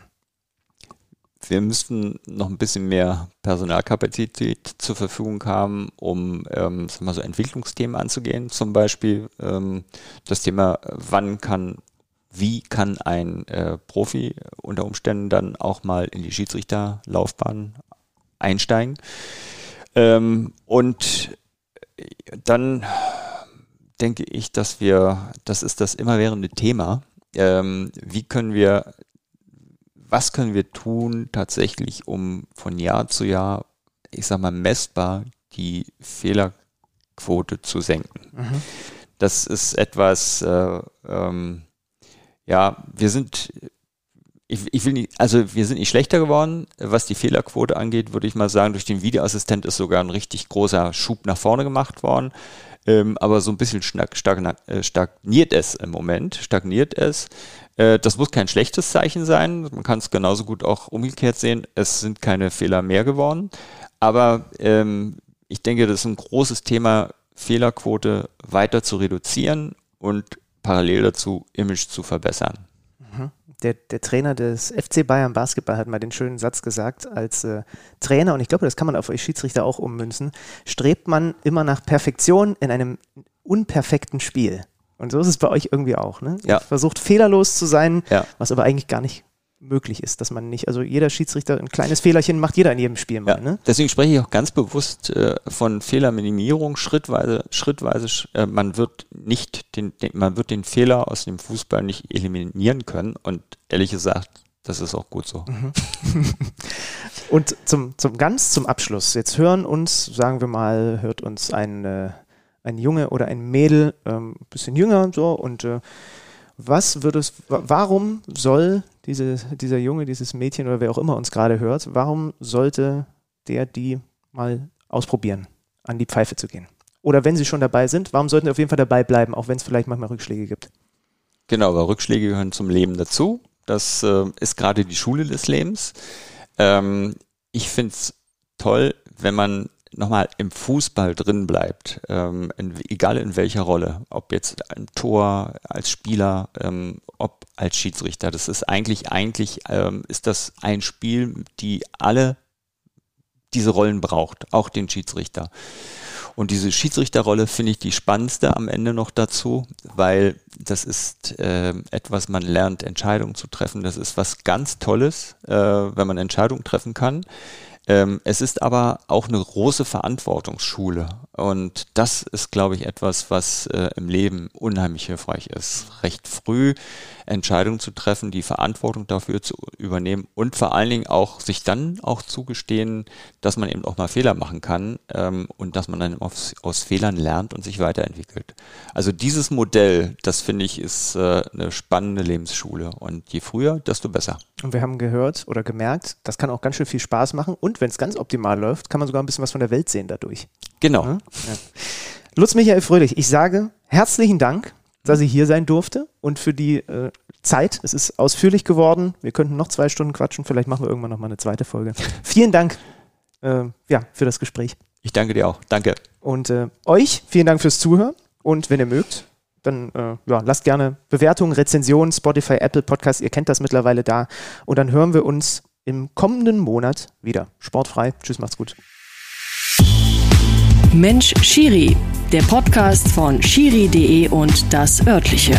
Wir müssten noch ein bisschen mehr Personalkapazität zur Verfügung haben, um ähm, sag mal so Entwicklungsthemen anzugehen. Zum Beispiel ähm, das Thema, wann kann, wie kann ein äh, Profi unter Umständen dann auch mal in die Schiedsrichterlaufbahn einsteigen. Ähm, und dann denke ich, dass wir, das ist das immerwährende Thema, ähm, wie können wir, was können wir tun tatsächlich, um von Jahr zu Jahr, ich sag mal, messbar die Fehlerquote zu senken. Mhm. Das ist etwas, äh, ähm, ja, wir sind ich, ich will nicht, also wir sind nicht schlechter geworden. Was die Fehlerquote angeht, würde ich mal sagen, durch den Videoassistent ist sogar ein richtig großer Schub nach vorne gemacht worden. Ähm, aber so ein bisschen äh, stagniert es im Moment, stagniert es. Äh, das muss kein schlechtes Zeichen sein. Man kann es genauso gut auch umgekehrt sehen. Es sind keine Fehler mehr geworden. Aber ähm, ich denke, das ist ein großes Thema, Fehlerquote weiter zu reduzieren und parallel dazu Image zu verbessern der, der Trainer des FC Bayern Basketball hat mal den schönen Satz gesagt, als äh, Trainer, und ich glaube, das kann man auf euch Schiedsrichter auch ummünzen, strebt man immer nach Perfektion in einem unperfekten Spiel. Und so ist es bei euch irgendwie auch. Ne? Ja. Versucht fehlerlos zu sein, ja. was aber eigentlich gar nicht möglich ist, dass man nicht, also jeder Schiedsrichter ein kleines Fehlerchen macht jeder in jedem Spiel mal. Ja, ne? Deswegen spreche ich auch ganz bewusst äh, von Fehlerminimierung, schrittweise, schrittweise, äh, man wird nicht den, den, man wird den Fehler aus dem Fußball nicht eliminieren können und ehrlich gesagt, das ist auch gut so. Mhm. und zum, zum ganz zum Abschluss, jetzt hören uns, sagen wir mal, hört uns ein, äh, ein Junge oder ein Mädel, ähm, bisschen jünger so und äh, was würde es, warum soll diese, dieser Junge, dieses Mädchen oder wer auch immer uns gerade hört, warum sollte der die mal ausprobieren, an die Pfeife zu gehen? Oder wenn sie schon dabei sind, warum sollten sie auf jeden Fall dabei bleiben, auch wenn es vielleicht manchmal Rückschläge gibt? Genau, weil Rückschläge gehören zum Leben dazu. Das äh, ist gerade die Schule des Lebens. Ähm, ich finde es toll, wenn man nochmal im Fußball drin bleibt, ähm, in, egal in welcher Rolle, ob jetzt ein Tor, als Spieler, ähm, ob als Schiedsrichter. Das ist eigentlich, eigentlich ähm, ist das ein Spiel, die alle diese Rollen braucht, auch den Schiedsrichter. Und diese Schiedsrichterrolle finde ich die spannendste am Ende noch dazu, weil das ist äh, etwas, man lernt Entscheidungen zu treffen. Das ist was ganz Tolles, äh, wenn man Entscheidungen treffen kann. Ähm, es ist aber auch eine große Verantwortungsschule. Und das ist, glaube ich, etwas, was äh, im Leben unheimlich hilfreich ist. Recht früh Entscheidungen zu treffen, die Verantwortung dafür zu übernehmen und vor allen Dingen auch sich dann auch zugestehen, dass man eben auch mal Fehler machen kann ähm, und dass man dann aus, aus, Fehlern lernt und sich weiterentwickelt. Also dieses Modell, das finde ich, ist äh, eine spannende Lebensschule. Und je früher, desto besser. Und wir haben gehört oder gemerkt, das kann auch ganz schön viel Spaß machen. Und wenn es ganz optimal läuft, kann man sogar ein bisschen was von der Welt sehen dadurch. Genau. Ja? Ja. Lutz Michael Fröhlich, ich sage herzlichen Dank, dass ich hier sein durfte und für die äh, Zeit. Es ist ausführlich geworden. Wir könnten noch zwei Stunden quatschen. Vielleicht machen wir irgendwann noch mal eine zweite Folge. vielen Dank äh, ja, für das Gespräch. Ich danke dir auch. Danke. Und äh, euch vielen Dank fürs Zuhören. Und wenn ihr mögt, dann äh, ja, lasst gerne Bewertungen, Rezensionen, Spotify, Apple Podcast. Ihr kennt das mittlerweile da. Und dann hören wir uns im kommenden Monat wieder. Sportfrei. Tschüss, macht's gut. Mensch Schiri, der Podcast von Schiri.de und das örtliche.